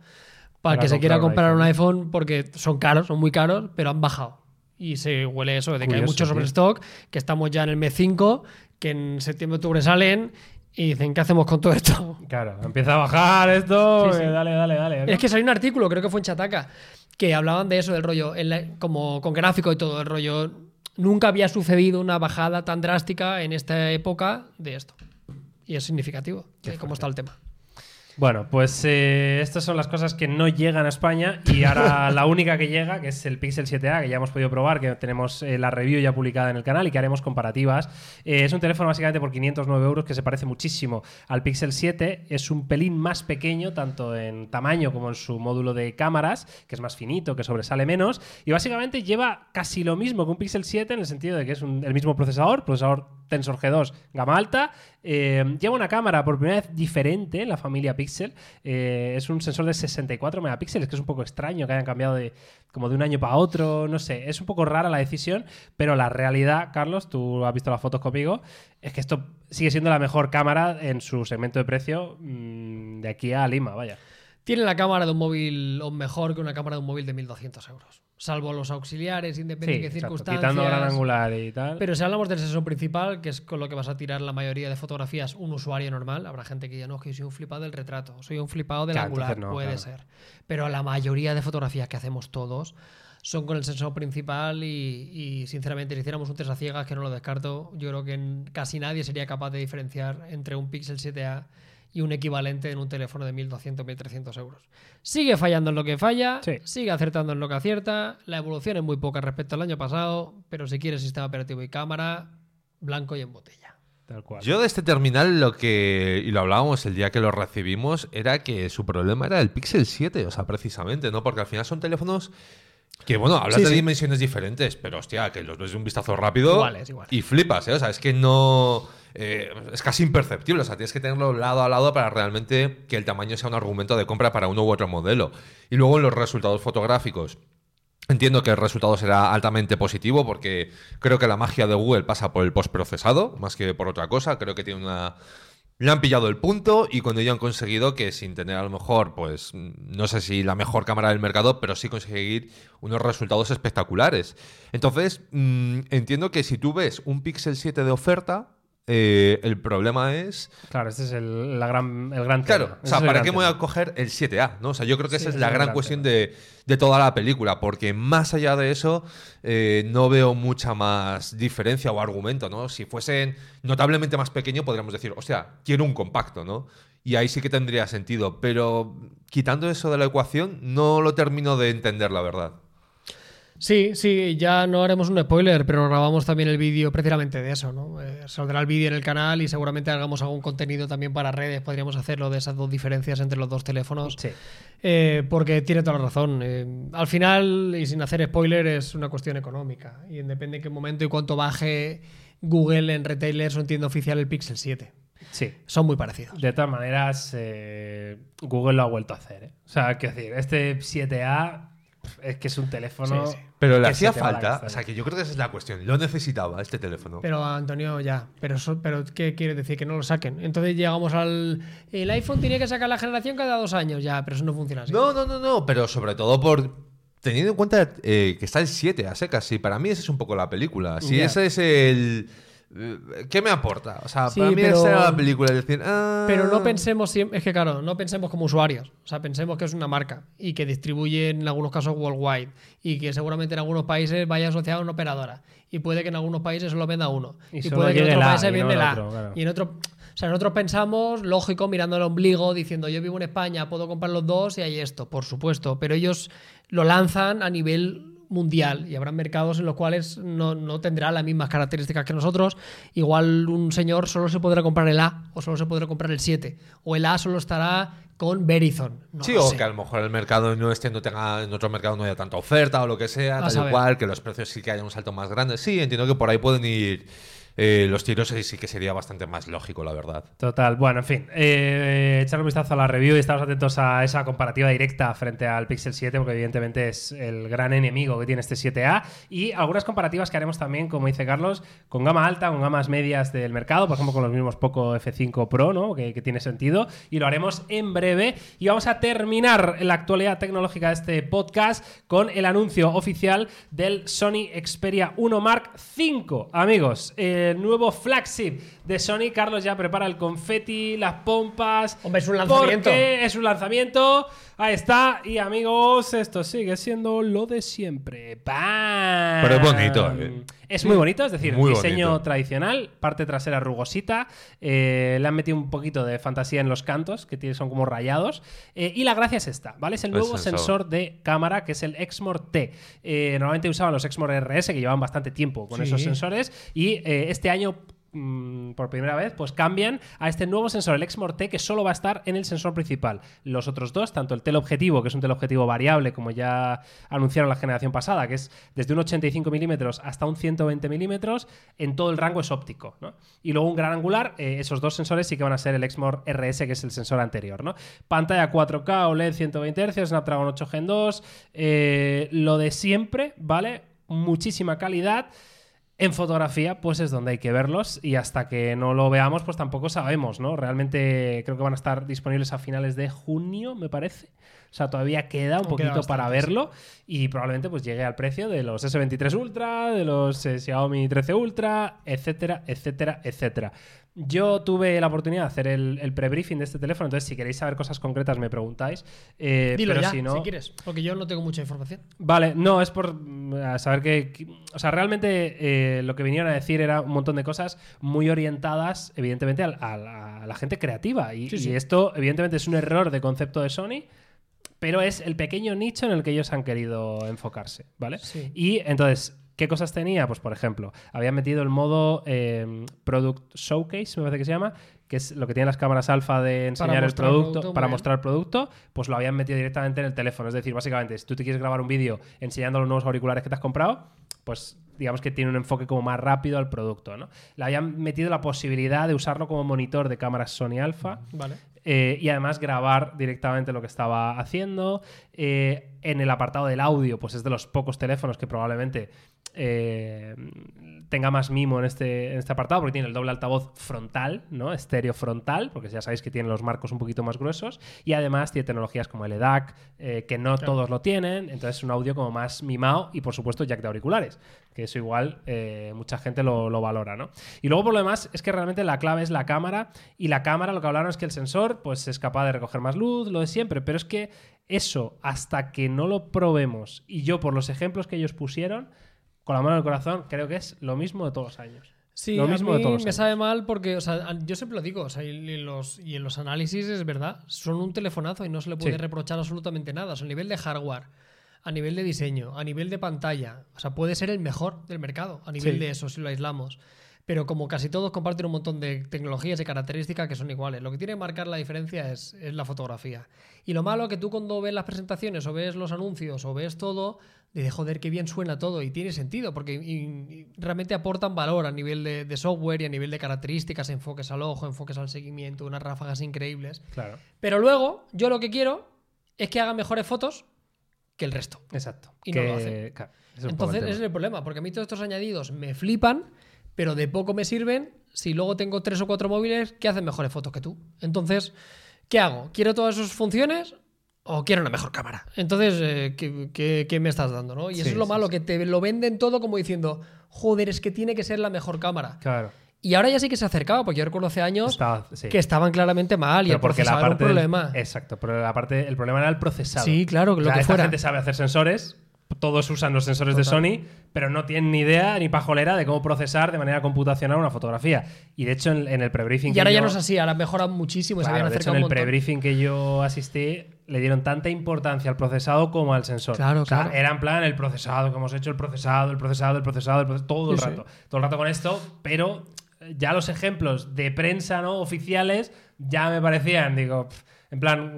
para, Para que se quiera comprar un comprar un iPhone porque son caros, son muy caros, pero han bajado. Y se huele eso, de que hay Curioso, mucho tío. sobrestock, que estamos ya en el mes 5, que en septiembre, octubre salen y dicen, ¿qué hacemos con todo esto? Claro, empieza a bajar esto. Sí, sí. eh, Dale, dale, dale. ¿no? Es que salió un artículo, creo que fue en Chataca, que hablaban de eso, del rollo, como con gráfico y todo, el rollo. Nunca había sucedido una bajada tan drástica en esta época de esto. Y es significativo de cómo está el tema. Bueno, pues eh, estas son las cosas que no llegan a España y ahora la única que llega, que es el Pixel 7a, que ya hemos podido probar, que tenemos eh, la review ya publicada en el canal y que haremos comparativas. Eh, es un teléfono básicamente por 509 euros que se parece muchísimo al Pixel 7. Es un pelín más pequeño, tanto en tamaño como en su módulo de cámaras, que es más finito, que sobresale menos. Y básicamente lleva casi lo mismo que un Pixel 7 en el sentido de que es un- el mismo procesador, procesador Tensor G2 gama alta. Eh, lleva una cámara por primera vez diferente en la familia Pixel. Eh, es un sensor de 64 megapíxeles, que es un poco extraño que hayan cambiado de como de un año para otro. No sé, es un poco rara la decisión, pero la realidad, Carlos, tú has visto las fotos conmigo, es que esto sigue siendo la mejor cámara en su segmento de precio mm, de aquí a Lima, vaya. Tiene la cámara de un móvil o mejor que una cámara de un móvil de 1200 euros. Salvo los auxiliares, Sí, independientemente de circunstancias. quitando gran angular y tal. Pero si hablamos del sensor principal, que es con lo que vas a tirar la mayoría de fotografías, un usuario normal, habrá gente que ya no, es que soy un flipado del retrato, soy un flipado del Claro, angular, no, puede claro. ser. Pero la mayoría de fotografías que hacemos todos son con el sensor principal y, y, sinceramente si hiciéramos un test a ciegas, que no lo descarto, yo creo que casi nadie sería capaz de diferenciar entre un Pixel 7a y un equivalente en un teléfono de 1.200, 1.300 euros. Sigue fallando en lo que falla, Sí. sigue acertando en lo que acierta, la evolución es muy poca respecto al año pasado, pero si quieres sistema operativo y cámara, blanco y en botella. Tal cual. Yo de este terminal lo que, y lo hablábamos el día que lo recibimos, era que su problema era el Pixel 7, o sea, precisamente, ¿no? Porque al final son teléfonos que, bueno, hablas Sí, de sí. dimensiones diferentes, pero hostia, que los ves de un vistazo rápido y flipas, ¿eh? O sea, es que no... eh, es casi imperceptible, o sea, tienes que tenerlo lado a lado para realmente que el tamaño sea un argumento de compra para uno u otro modelo. Y luego en los resultados fotográficos. Entiendo que el resultado será altamente positivo porque creo que la magia de Google pasa por el postprocesado más que por otra cosa. Creo que tiene una le han pillado el punto y cuando ya han conseguido que sin tener a lo mejor, pues no sé si la mejor cámara del mercado, pero sí conseguir unos resultados espectaculares. Entonces, mm, entiendo que si tú ves un Pixel 7 de oferta, eh, el problema es Claro, este es el, la gran, el gran Claro, tema. o Ese sea, ¿para qué me voy a coger el 7A? ¿no? O sea, yo creo que Sí, esa es la es gran gran cuestión de, de toda la película, porque más allá de eso, eh, no veo mucha más diferencia o argumento, ¿no? Si fuesen notablemente más pequeño, podríamos decir, o sea, quiero un compacto, ¿no? Y ahí sí que tendría sentido, pero quitando eso de la ecuación, no lo termino de entender, la verdad. Sí, sí, ya no haremos un spoiler, pero grabamos también el vídeo precisamente de eso, ¿no? Eh, saldrá el vídeo en el canal y seguramente hagamos algún contenido también para redes. Podríamos hacerlo de esas dos diferencias entre los dos teléfonos. Sí. Eh, porque tiene toda la razón. Eh, al final, y sin hacer spoiler, es una cuestión económica. Y depende en qué momento y cuánto baje Google en retailers o en tienda oficial el Pixel 7. Sí. Son muy parecidos. De todas maneras, eh, Google lo ha vuelto a hacer. ¿eh? O sea, quiero decir, este 7A pf, es que es un teléfono. Sí, sí. Pero le hacía falta, o sea, que yo creo que esa es la cuestión, lo necesitaba este teléfono. Pero Antonio, ya. Pero, eso- pero ¿qué quiere decir? Que no lo saquen. Entonces llegamos al. El iPhone tiene que sacar la generación cada dos años. Ya, pero eso no funciona así. No, no, no, no, pero sobre todo por teniendo en cuenta eh, que está el 7 a secas. Sí, para mí esa es un poco la película. Si ese es el. Eh, ¿Qué me aporta? O sea, Sí, para mí pero- esa era la película. Es decir, ah, Pero no pensemos siempre, es que claro, no pensemos como usuarios. O sea, pensemos que es una marca y que distribuye en algunos casos worldwide y que seguramente en algunos países vaya asociado a una operadora. Y puede que en algunos países solo venda uno. Y puede que en otros países el la. otro, claro. Y en otro. O sea, nosotros pensamos, lógico, mirando el ombligo, diciendo yo vivo en España, puedo comprar los dos y hay esto, por supuesto. Pero ellos lo lanzan a nivel mundial y habrá mercados en los cuales no, no tendrá las mismas características que nosotros. Igual un señor solo se podrá comprar el A o solo se podrá comprar el 7 o el A solo estará con Verizon. No Sí, o sé. que a lo mejor el mercado no esté, no tenga, en otro mercado no haya tanta oferta o lo que sea, A tal y cual, que los precios sí que haya un salto más grande. Sí, entiendo que por ahí pueden ir eh, los tiros sí que sería bastante más lógico, la verdad. Total, bueno, en fin, eh, echar un vistazo a la review y estamos atentos a esa comparativa directa frente al Pixel 7, porque evidentemente es el gran enemigo que tiene este 7A. Y algunas comparativas que haremos también, como dice Carlos, con gama alta, con gamas medias del mercado, por ejemplo, con los mismos Poco F5 Pro, ¿no? Que, tiene sentido. Y lo haremos en breve. Y vamos a terminar la actualidad tecnológica de este podcast con el anuncio oficial del Sony Xperia 1 Mark V. Amigos, el nuevo flagship de Sony. Carlos ya prepara el confeti, las pompas. Hombre, es un lanzamiento. Porque es un lanzamiento. Ahí está. Y amigos, esto sigue siendo lo de siempre. ¡Pam! Pero es bonito, eh. Es muy bonito, es decir, Muy diseño bonito. tradicional, parte trasera rugosita. eh, le han metido un poquito de fantasía en los cantos, que tiene- son como rayados. eh, y la gracia es esta, ¿vale? Es el El nuevo sensor. sensor de cámara, que es el Exmor T. Eh, normalmente usaban los Exmor RS, que llevan bastante tiempo con Sí. esos sensores. Y eh, este año mm, por primera vez, pues cambian a este nuevo sensor, el Exmor T, que solo va a estar en el sensor principal. Los otros dos, tanto el teleobjetivo, que es un teleobjetivo variable, como ya anunciaron la generación pasada, que es desde un 85 milímetros hasta un 120 milímetros, en todo el rango es óptico. Y luego un gran angular, eh, esos dos sensores sí que van a ser el Exmor RS, que es el sensor anterior. Pantalla 4K, OLED 120 Hz, Snapdragon 8 Gen 2, eh, lo de siempre, ¿vale? Muchísima calidad. En fotografía, pues es donde hay que verlos y hasta que no lo veamos, pues tampoco sabemos, ¿no? Realmente creo que van a estar disponibles a finales de junio, me parece. O sea, todavía queda un poquito queda para verlo y probablemente pues llegue al precio de los S23 Ultra, de los eh, Xiaomi 13 Ultra, etcétera, etcétera, etcétera. Yo tuve la oportunidad de hacer el, el pre-briefing de este teléfono, entonces si queréis saber cosas concretas me preguntáis. Eh, Dilo pero ya, si si, no, quieres, porque yo no tengo mucha información. Vale, no, es por mm, saber que, O sea, realmente eh, lo que vinieron a decir era un montón de cosas muy orientadas, evidentemente, a, la, a la gente creativa. Y, Sí, sí. y esto, evidentemente, es un error de concepto de Sony, pero es el pequeño nicho en el que ellos han querido enfocarse, ¿vale? Sí. Y entonces. ¿Qué cosas tenía? Pues, por ejemplo, habían metido el modo eh, Product Showcase, me parece que se llama, que es lo que tienen las cámaras alfa de enseñar el producto, producto, para mostrar el producto, pues lo habían metido directamente en el teléfono. Es decir, básicamente, si tú te quieres grabar un vídeo enseñando los nuevos auriculares que te has comprado, pues digamos que tiene un enfoque como más rápido al producto, ¿no? Le habían metido la posibilidad de usarlo como monitor de cámaras Sony Alpha. Vale. Eh, y además grabar directamente lo que estaba haciendo. Eh, en el apartado del audio, pues es de los pocos teléfonos que probablemente eh, tenga más mimo en este, en este apartado, porque tiene el doble altavoz frontal, ¿no? Estéreo frontal, porque ya sabéis que tiene los marcos un poquito más gruesos, y además tiene tecnologías como el EDAC, eh, que no todos lo tienen, entonces es un audio como más mimado, y por supuesto jack de auriculares, que eso igual eh, mucha gente lo, lo valora, ¿no? Y luego por lo demás es que realmente la clave es la cámara, y la cámara lo que hablaron es que el sensor pues es capaz de recoger más luz, lo de siempre, pero es que eso, hasta que no lo probemos, y yo por los ejemplos que ellos pusieron, con la mano en el corazón, creo que es lo mismo de todos los años. Sí, lo a mismo mí de todos los me años. sabe mal porque, o sea, a- yo siempre lo digo, o sea, y en los, y en los análisis es verdad, son un telefonazo y no se le puede Sí. reprochar absolutamente nada. O sea, a nivel de hardware, a nivel de diseño, a nivel de pantalla, o sea, puede ser el mejor del mercado, a nivel Sí. de eso, si lo aislamos. Pero como casi todos comparten un montón de tecnologías y características que son iguales, lo que tiene que marcar la diferencia es, es la fotografía. Y lo malo que tú cuando ves las presentaciones o ves los anuncios o ves todo, de joder, qué bien suena todo y tiene sentido, porque y- y realmente aportan valor a nivel de, de software y a nivel de características, enfoques al ojo, enfoques al seguimiento, unas ráfagas increíbles. Claro, Pero luego, yo lo que quiero es que hagan mejores fotos que el resto. exacto. Y no Que- lo hacen. claro, es Entonces, ese es el problema, porque a mí todos estos añadidos me flipan, pero de poco me sirven si luego tengo tres o cuatro móviles que hacen mejores fotos que tú. Entonces, ¿qué hago? ¿Quiero todas sus funciones o quiero una mejor cámara? Entonces, eh, ¿qué, qué- qué me estás dando? ¿no? Y eso es lo sí, malo, sí. que te lo venden todo como diciendo, joder, es que tiene que ser la mejor cámara. Claro. Y ahora ya sí que se ha acercado, porque yo recuerdo hace años Estaba- sí. que estaban claramente mal y Pero el porque la un del- problema. exacto, pero la parte, el problema era el procesado. Sí, claro, O lo que esta fuera. gente sabe hacer sensores, todos usan los sensores Total. de Sony, pero no tienen ni idea ni pajolera de cómo procesar de manera computacional una fotografía. Y de hecho, en, en el prebriefing Y ahora que ya yo- no es así, ahora muchísimo se habían de hecho, en el prebriefing que yo asistí, le dieron tanta importancia al procesado como al sensor. Claro, O sea, claro. Era en plan el procesado, que hemos hecho el procesado, el procesado, el procesado, el proce- todo el Sí, sí. rato. Todo el rato con esto, pero ya los ejemplos de prensa no oficiales ya me parecían, digo, en plan,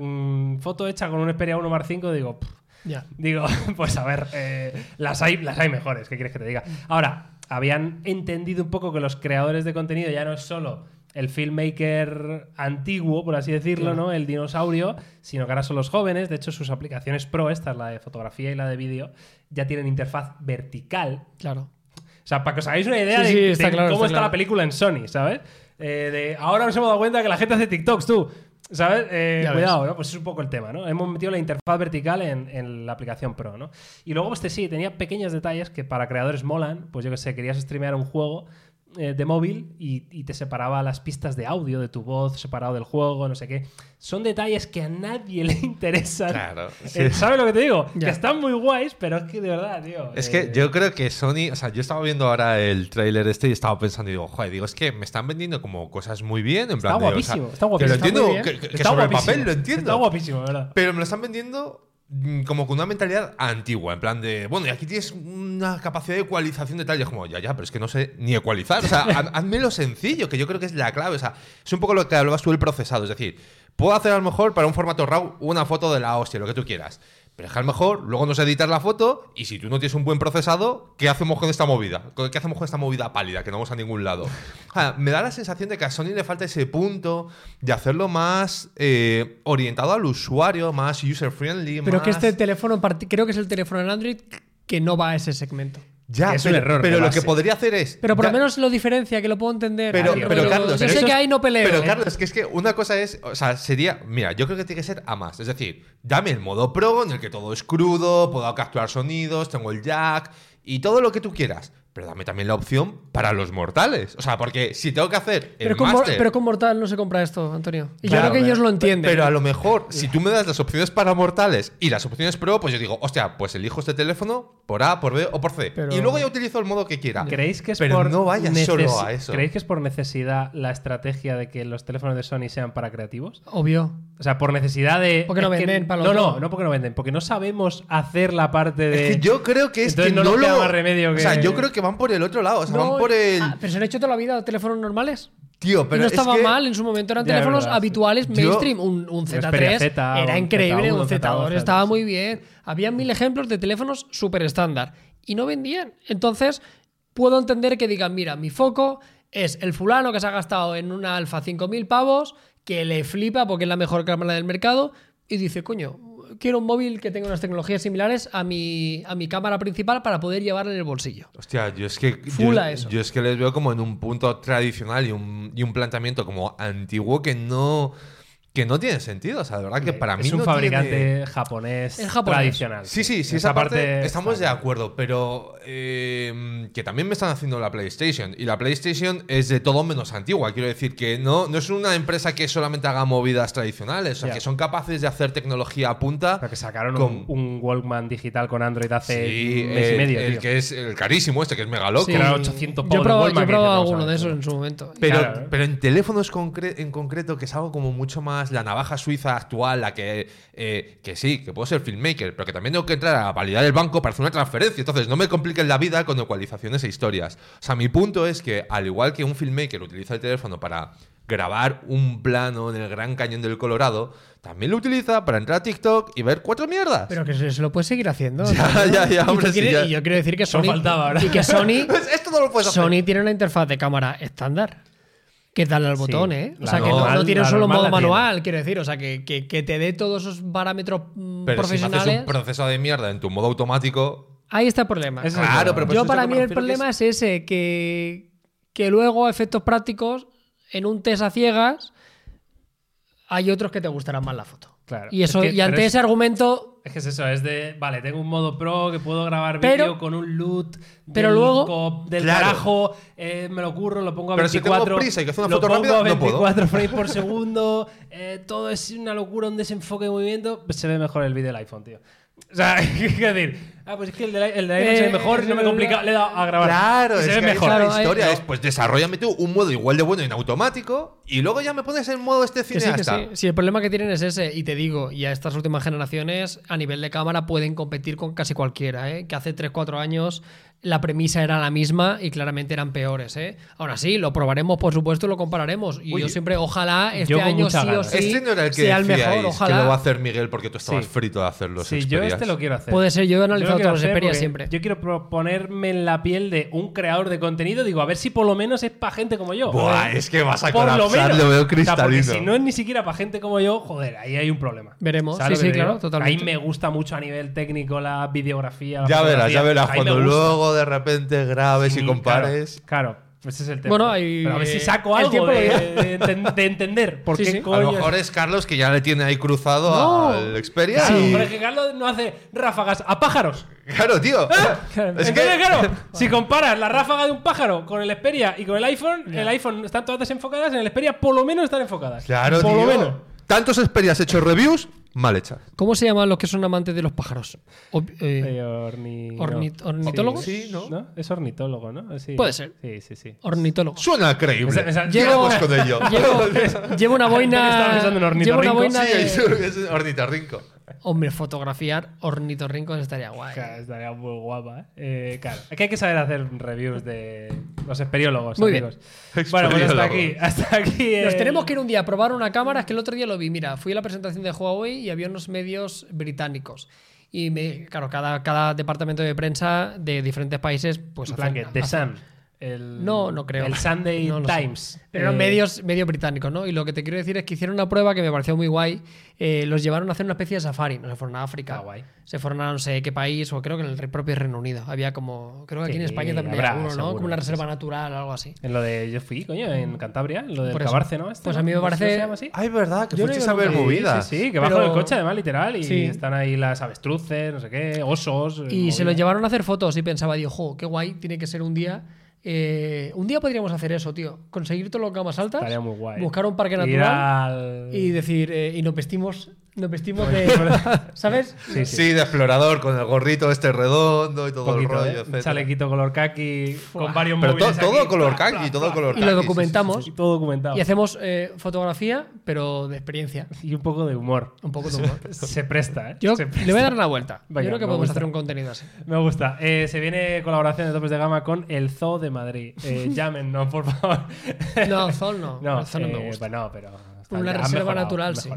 mm, foto hecha con un Xperia 1 Mark 5, digo, pf, Ya. Digo, pues a ver, eh, las, hay, las hay mejores, ¿qué quieres que te diga? Ahora, habían entendido un poco que los creadores de contenido ya no es solo el filmmaker antiguo, por así decirlo, ¿no? El dinosaurio, sino que ahora son los jóvenes. De hecho, sus aplicaciones pro, estas, la de fotografía y la de vídeo, ya tienen interfaz vertical. Claro. O sea, para que os hagáis una idea Sí, de, sí, de está claro, cómo está está claro. la película en Sony, ¿sabes? Eh, de, ahora nos hemos dado cuenta que la gente hace TikToks, tú. ¿Sabes? Eh, cuidado, ¿no? Pues es un poco el tema, ¿no? Hemos metido la interfaz vertical en, en la aplicación Pro, ¿no? Y luego, este sí, tenía pequeños detalles que para creadores molan. Pues yo que sé, querías streamear un juego eh, de móvil y, y te separaba las pistas de audio de tu voz separado del juego, no sé qué. Son detalles que a nadie le interesan. Claro, Eh. ¿Sabes lo que te digo? Ya. Que están muy guays, pero es que de verdad, tío. Es eh, que yo creo que Sony, o sea, yo estaba viendo ahora el tráiler este y estaba pensando, digo, joder, digo, es que me están vendiendo como cosas muy bien, en Está plan de, o sea, guapísimo, está que guapísimo. lo Está entiendo, que, que- que Está sobre el guapísimo. papel lo entiendo. Está guapísimo, ¿verdad? Pero me lo están vendiendo como con una mentalidad antigua, en plan de, bueno, y aquí tienes una capacidad de ecualización de tal, y es como, ya, ya, pero es que no sé ni ecualizar, o sea, haz- hazme lo sencillo, que yo creo que es la clave, o sea, es un poco lo que hablabas tú del procesado, es decir, puedo hacer a lo mejor para un formato RAW una foto de la hostia, lo que tú quieras, pero es que a lo mejor luego nos editar la foto y si tú no tienes un buen procesado, ¿qué hacemos con esta movida? ¿Qué hacemos con esta movida pálida que no vamos a ningún lado? Sea, me da la sensación de que a Sony le falta ese punto de hacerlo más eh, orientado al usuario, más user-friendly. Pero que este teléfono, creo que es el teléfono en Android que no va a ese segmento. Ya, es un error pero lo que podría hacer es. Pero por lo menos lo diferencia, que lo puedo entender. Pero, pero pero- Carlos, yo pero sé que ahí no peleo. Pero ¿eh? Carlos, es que es que una cosa es, o sea, sería, mira, yo creo que tiene que ser a más. Es decir, dame el modo pro en el que todo es crudo, puedo capturar sonidos, tengo el jack y todo lo que tú quieras. Pero dame también la opción para los mortales. O sea, porque si tengo que hacer el pero, con, máster- pero con Mortal no se compra esto, Antonio. Y Claro, yo creo que pero- ellos lo entienden. Pero a lo mejor, si tú me das las opciones para mortales y las opciones pro, pues yo digo, hostia, pues elijo este teléfono por A, por B o por C. Pero- Y luego ya utilizo el modo que quiera. ¿Creéis que es Pero por no vayas solo a eso. ¿Creéis que es por necesidad la estrategia de que los teléfonos de Sony sean para creativos? Obvio. O sea, por necesidad de. Porque no que- venden para lo No, no, no porque no venden, porque no sabemos hacer la parte de. Es que yo creo que es Entonces que no no, nos lo. queda más remedio O sea, que- yo creo que van por el otro lado. O sea, No, van por el. ah, pero se han hecho toda la vida teléfonos normales. Tío, y pero no es estaba que- mal, en su momento eran Ya, teléfonos verdad, habituales, mainstream. Un, un Z3 Xperia Z, era un increíble, Z1, un Z2 Z2, estaba muy bien. Había mil ejemplos de teléfonos súper estándar y no vendían. Entonces, puedo entender que digan, mira, mi foco es el fulano que se ha gastado en una alfa 5.000 pavos, que le flipa porque es la mejor cámara del mercado, y dice, coño, quiero un móvil que tenga unas tecnologías similares a mi, a mi cámara principal para poder llevarla en el bolsillo. Hostia, yo es que. Full yo, a eso. yo es que les veo como en un punto tradicional y un, y un planteamiento como antiguo que no. Que no tiene sentido. O sea, de verdad que para mí. es un no fabricante tiene- japonés, Es japonés. tradicional. Sí, sí, sí, Esa esa parte, parte estamos de acuerdo, pero eh, que también me están haciendo la PlayStation. Y la PlayStation es de todo menos antigua. Quiero decir que no, no es una empresa que solamente haga movidas tradicionales, o sea, Ya. que son capaces de hacer tecnología a punta. Pero que sacaron con- un, un Walkman digital con Android hace Sí, un mes y el- medio, el tío. que es el carísimo este, que es mega loco. Que era 800 yo he probado, alguno de esos en su momento. Pero, Claro, ¿eh? pero en teléfonos concre- en concreto, que es algo como mucho más la navaja suiza actual, la que, eh, que sí, que puedo ser filmmaker, pero que también tengo que entrar a validar el banco para hacer una transferencia. Entonces, no me compliquen la vida con ecualizaciones e historias. O sea, mi punto es que, al igual que un filmmaker utiliza el teléfono para grabar un plano en el Gran Cañón del Colorado, también lo utiliza para entrar a TikTok y ver cuatro mierdas. Pero que se, se lo puede seguir haciendo. Ya, ¿no? ya, ya, Y hombre, sí, quieres- ya. Y yo quiero decir que Eso Sony. faltaba ahora. Y que Sony, Pues esto no lo puedes hacer. Sony tiene una interfaz de cámara estándar. Que darle al Sí, botón, ¿eh? O la sea, que no, no tiene solo modo manual, quiero decir. O sea, que, que, que te dé todos esos parámetros mm, Pero si me haces profesionales. un proceso de mierda en tu modo automático, Ahí está el problema. Es el Claro, problema. pero pues Yo es para mí el problema es ese, que, que luego a efectos prácticos, en un test a ciegas, hay otros que te gustarán más la foto. Claro. Y eso, Es que- y ante es- ese argumento, Es que es eso, es de, vale, tengo un modo pro que puedo grabar vídeo con un loot pero del, luego- co- del Claro. carajo, eh, me lo curro, lo pongo a Pero si tengo 24, prisa y que hacer una lo foto pongo rápida, a no puedo. 24 frames por segundo, eh, todo es una locura, un desenfoque de movimiento, pues se ve mejor el vídeo del iPhone, tío. O sea, ¿qué decir? Ah, pues es que el de, el de se ve Eh, mejor y no me eh, complica, le he dado a grabar. Claro, es se que ve mejor. la historia no. es pues desarrollame tú un modo igual de bueno en automático y luego ya me pones el modo este que sí, que cineasta. sí. Si el problema que tienen es ese, y te digo, y a estas últimas generaciones, a nivel de cámara, pueden competir con casi cualquiera, ¿eh? Que hace 3-4 años la premisa era la misma y claramente eran peores, ¿eh? Aún así, lo probaremos, por supuesto, y lo compararemos. Y yo siempre, ojalá este año sí o sí este no era el que sea el mejor, que ojalá. lo va a hacer Miguel porque tú estabas Sí. frito de hacerlo. Sí, yo este lo quiero hacer. Puede ser, yo he analizado todas las experiencias siempre. Yo quiero pro- ponerme en la piel de un creador de contenido. Digo, a ver si por lo menos es para gente como yo. Buah, es que vas a por lo colapsar, menos. lo veo O sea, porque cristalino. si no es ni siquiera para gente como yo, joder, ahí hay un problema. Veremos. ¿Sabes Sí, que sí, claro, totalmente. Ahí me gusta mucho a nivel técnico la videografía. la ya verás, ya verás. Cuando luego de repente grabes Sí, y compares. Claro, claro, ese es el tema. Bueno, hay- Pero a ver si saco algo de, entender por Sí, qué sí. A coño. lo mejor es Carlos que ya le tiene ahí cruzado No. al Xperia. Claro, y- pero es que Carlos no hace ráfagas a pájaros. Claro, tío. es que Entonces, claro, si comparas la ráfaga de un pájaro con el Xperia y con el iPhone, el iPhone están todas desenfocadas, en el Xperia por lo menos están enfocadas. Claro, por tío. lo menos. Tantos Xperias hechos reviews, mal hechas. ¿Cómo se llaman los que son amantes de los pájaros? Ob- eh, Eh, orni- Ornit- no. ¿ornitólogos? Sí, ¿no? Es ornitólogo, ¿no? Sí. Puede ser. Sí, sí, sí. ornitólogos. Suena creíble. Esa- esa- Llevo- Vamos con ello. Llevo, llevo una Estaba boina. pensando en Llevo una ornitorrinco. boina Sí, de- es ornitorrinco. Hombre, fotografiar ornitorrincos estaría guay. Claro, estaría muy guapa, ¿eh? Eh, Claro, que hay que saber hacer reviews de los esperiólogos, Muy bien. Bueno, pues hasta aquí. Hasta aquí. Nos el- tenemos que ir un día a probar una cámara. Es que el otro día lo vi. Mira, fui a la presentación de Huawei y había unos medios británicos. Y me, claro, cada, cada departamento de prensa de diferentes países, pues En plan hacen- que The hacen- Sun. El, No, no creo. El Sunday No. Times. Pero eran Eh, medios, medios británicos, ¿no? Y lo que te quiero decir es que hicieron una prueba que me pareció muy guay. Eh, los llevaron a hacer una especie de safari. No se fueron a África. Ah, guay. Se fueron a no sé qué país, o creo que en el propio Reino Unido. Había como. Creo que aquí en España también habrá, hay alguno, ¿no? seguro, Como una reserva sí. natural o algo así. En lo de. Yo fui, coño, en Cantabria, en lo eso. Cabarce, ¿no? Este, Pues ¿no? a mí me ¿No parece- se llama así? Ay, verdad, que Yo no fuisteis he a ver movidas. Sí, sí, que con el coche, además, literal. Y Sí. están ahí las avestruces, no sé qué, osos. Y se los llevaron a hacer fotos y pensaba, digo, jo, qué guay, tiene que ser un día. Eh, un día podríamos hacer eso, tío. Conseguir todas las gamas altas. Estaría muy guay. Buscar un parque natural. al- Y decir, eh, y nos vestimos, nos vestimos de. ¿Sabes? Sí, sí. Sí, de explorador, con el gorrito este redondo y todo Poquito, el rollo, ¿eh? Un etcétera. chalequito color kaki, con varios Pero móviles todo aquí. color kaki, pla, todo color Y kaki. lo sí, sí, documentamos. Y todo documentado. Y hacemos eh, fotografía, pero de experiencia. Y un poco de humor. Un poco de humor. Se presta, ¿eh? Yo Se presta. le voy a dar una vuelta. Yo creo que podemos gusta. hacer un contenido así. Me gusta. Eh, se viene colaboración de topes de gama con el Zoo de Madrid. Eh, llámenos, por favor. No, Zol no. no, el Zol no me eh, gusta. bueno, pero. está Una reserva mejorado, natural, sí.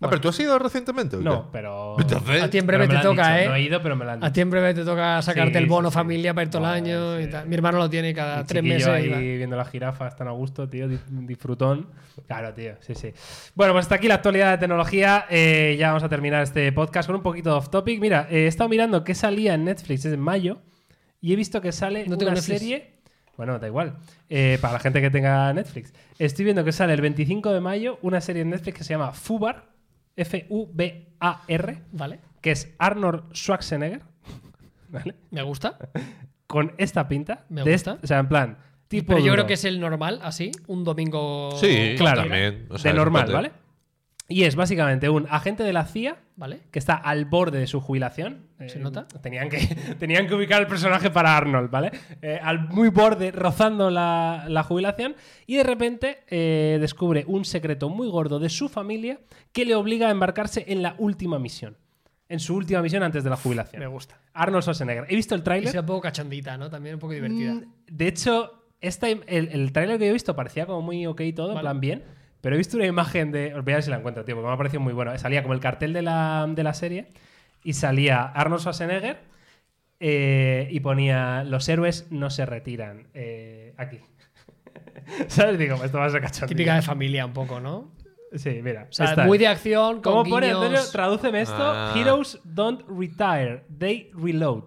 Ah, pero tú has ido recientemente. ¿o qué? No, pero. Entonces, A ti en breve me te toca, dicho. ¿eh? No he ido, pero me lo han A dicho. ti en breve te toca sacarte Sí, el bono sí, sí. familia para ir todo el año y tal. Mi hermano lo tiene cada El tres meses. ahí va. viendo las jirafas tan a gusto, tío, di- disfrutón. Claro, tío, sí, sí. Bueno, pues hasta aquí la actualidad de tecnología. Eh, ya vamos a terminar este podcast con un poquito off topic. Mira, eh, he estado mirando qué salía en Netflix en mayo y he visto que sale No tengo una Netflix. serie. Bueno, da igual. Eh, para la gente que tenga Netflix. Estoy viendo que sale el 25 de mayo una serie en Netflix que se llama Fubar. F-U-B-A-R. Vale. Que es Arnold Schwarzenegger. ¿Vale? Me gusta. Con esta pinta. Me de gusta. este- o sea, en plan. Tipo Pero yo duro. creo que es el normal, así. Un domingo. Sí, Claro. también. O sea, de normal. ¿vale? Y es básicamente un agente de la CIA Vale. que está al borde de su jubilación. ¿Se Eh, nota? Tenían que, tenían que ubicar el personaje para Arnold, ¿vale? Eh, al muy borde, rozando la, la jubilación. Y de repente eh, descubre un secreto muy gordo de su familia que le obliga a embarcarse en la última misión. En su última misión antes de la jubilación. Me gusta. Arnold Schwarzenegger. He visto el tráiler. sea un poco cachondita, ¿no? También un poco divertida. Mm, De hecho, esta el, el tráiler que yo he visto parecía como muy ok y todo, en Vale. plan bien. Pero he visto una imagen de. Os voy a ver si la encuentro, tío, porque me ha parecido muy bueno. Salía como el cartel de la, de la serie y salía Arnold Schwarzenegger eh, y ponía: Los héroes no se retiran. eh, aquí. ¿Sabes? Digo, esto va a ser cachondeo. Típica de familia, un poco, ¿no? Sí, mira. O sea, muy de acción. Con ¿Cómo pone, Antonio? Tradúceme esto. Ah. Heroes don't retire, they reload.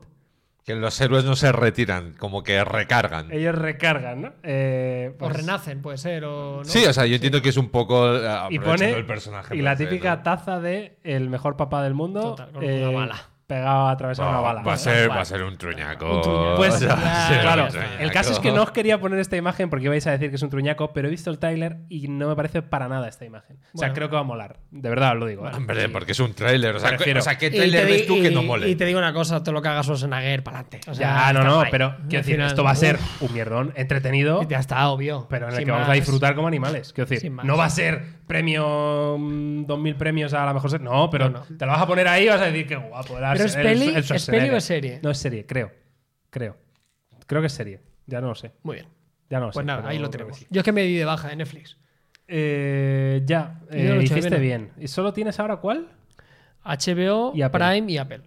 Que los héroes no se retiran, como que recargan. Ellos recargan, ¿no? Eh, O pues- renacen, puede ser. O, ¿no? Sí, o sea, yo entiendo que es un poco. eh, y pone el personaje. y la típica ¿no? taza de el mejor papá del mundo Total, con una bala. Pegado a través de una Va- bala Va a ser, va a ser un truñaco. Un truñaco. pues Claro, un truñaco. el caso es que no os quería poner esta imagen porque ibais a decir que es un truñaco pero he visto el tráiler y no me parece para nada esta imagen o sea creo que va a molar de verdad os lo digo ¿eh? Hombre, porque es un tráiler. O, sea, o ¿qué tráiler ves tú que no mole? Y te digo una cosa, todo lo que haga Schwarzenegger, para adelante. ya no no pero quiero decir esto va a ser un mierdón entretenido Ya está, obvio. pero en el Sin que vamos a disfrutar como animales. Quiero decir, no va a ser premio mm, 2000 premios a la mejor serie. No, pero No, no. te lo vas a poner ahí y vas a decir que guapo. era ¿Pero es el- peli? el ¿Es peli o es serie? No es serie, creo. Creo. Creo que es serie. Ya no lo sé. Muy bien. Ya no lo Pues sé. nada, pero ahí lo tenemos. Yo es que me di de baja de Netflix. Eh, ya, eh, lo hiciste bien. ¿Y solo tienes ahora cuál? HBO, Y. Prime y Apple.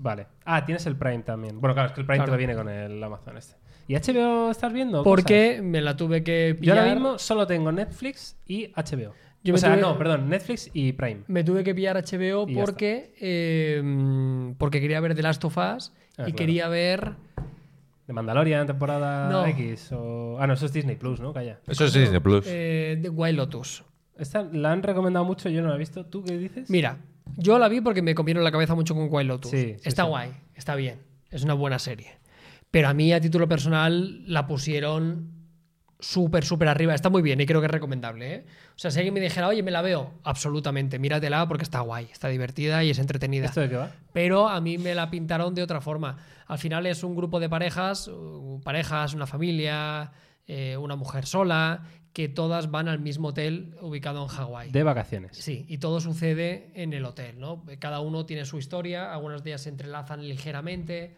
Vale. Ah, tienes el Prime también. Bueno, claro, es que el Prime Claro. te lo viene con el Amazon este. ¿Y HBO estás viendo? Porque me la tuve que cosas? Yo pillar. ahora mismo solo tengo Netflix y HBO. Yo o sea, tuve- no, perdón, Netflix y Prime. Me tuve que pillar HBO Y porque, eh, mm, porque quería ver The Last of Us Ah, y claro. quería ver. ¿De Mandalorian, temporada No. X? O... Ah, no, eso es Disney Plus, ¿no? Calla. Eso es Disney Plus. eh, The Wild Lotus. Esta la han recomendado mucho, yo no la he visto. ¿Tú qué dices? Mira, yo la vi porque me comieron la cabeza mucho con Wild Lotus. Sí, sí, está sí. guay, está bien. Es una buena serie. Pero a mí, a título personal, la pusieron súper, súper arriba. Está muy bien y creo que es recomendable. ¿eh? O sea, si alguien me dijera, oye, me la veo, absolutamente, míratela porque está guay, está divertida y es entretenida. ¿Esto de qué va? pero a mí me la pintaron de otra forma. Al final es un grupo de parejas, uh, parejas, una familia, eh, una mujer sola, que todas van al mismo hotel ubicado en Hawái. De vacaciones. Sí, y todo sucede en el hotel, ¿no? Cada uno tiene su historia, algunas de ellas se entrelazan ligeramente,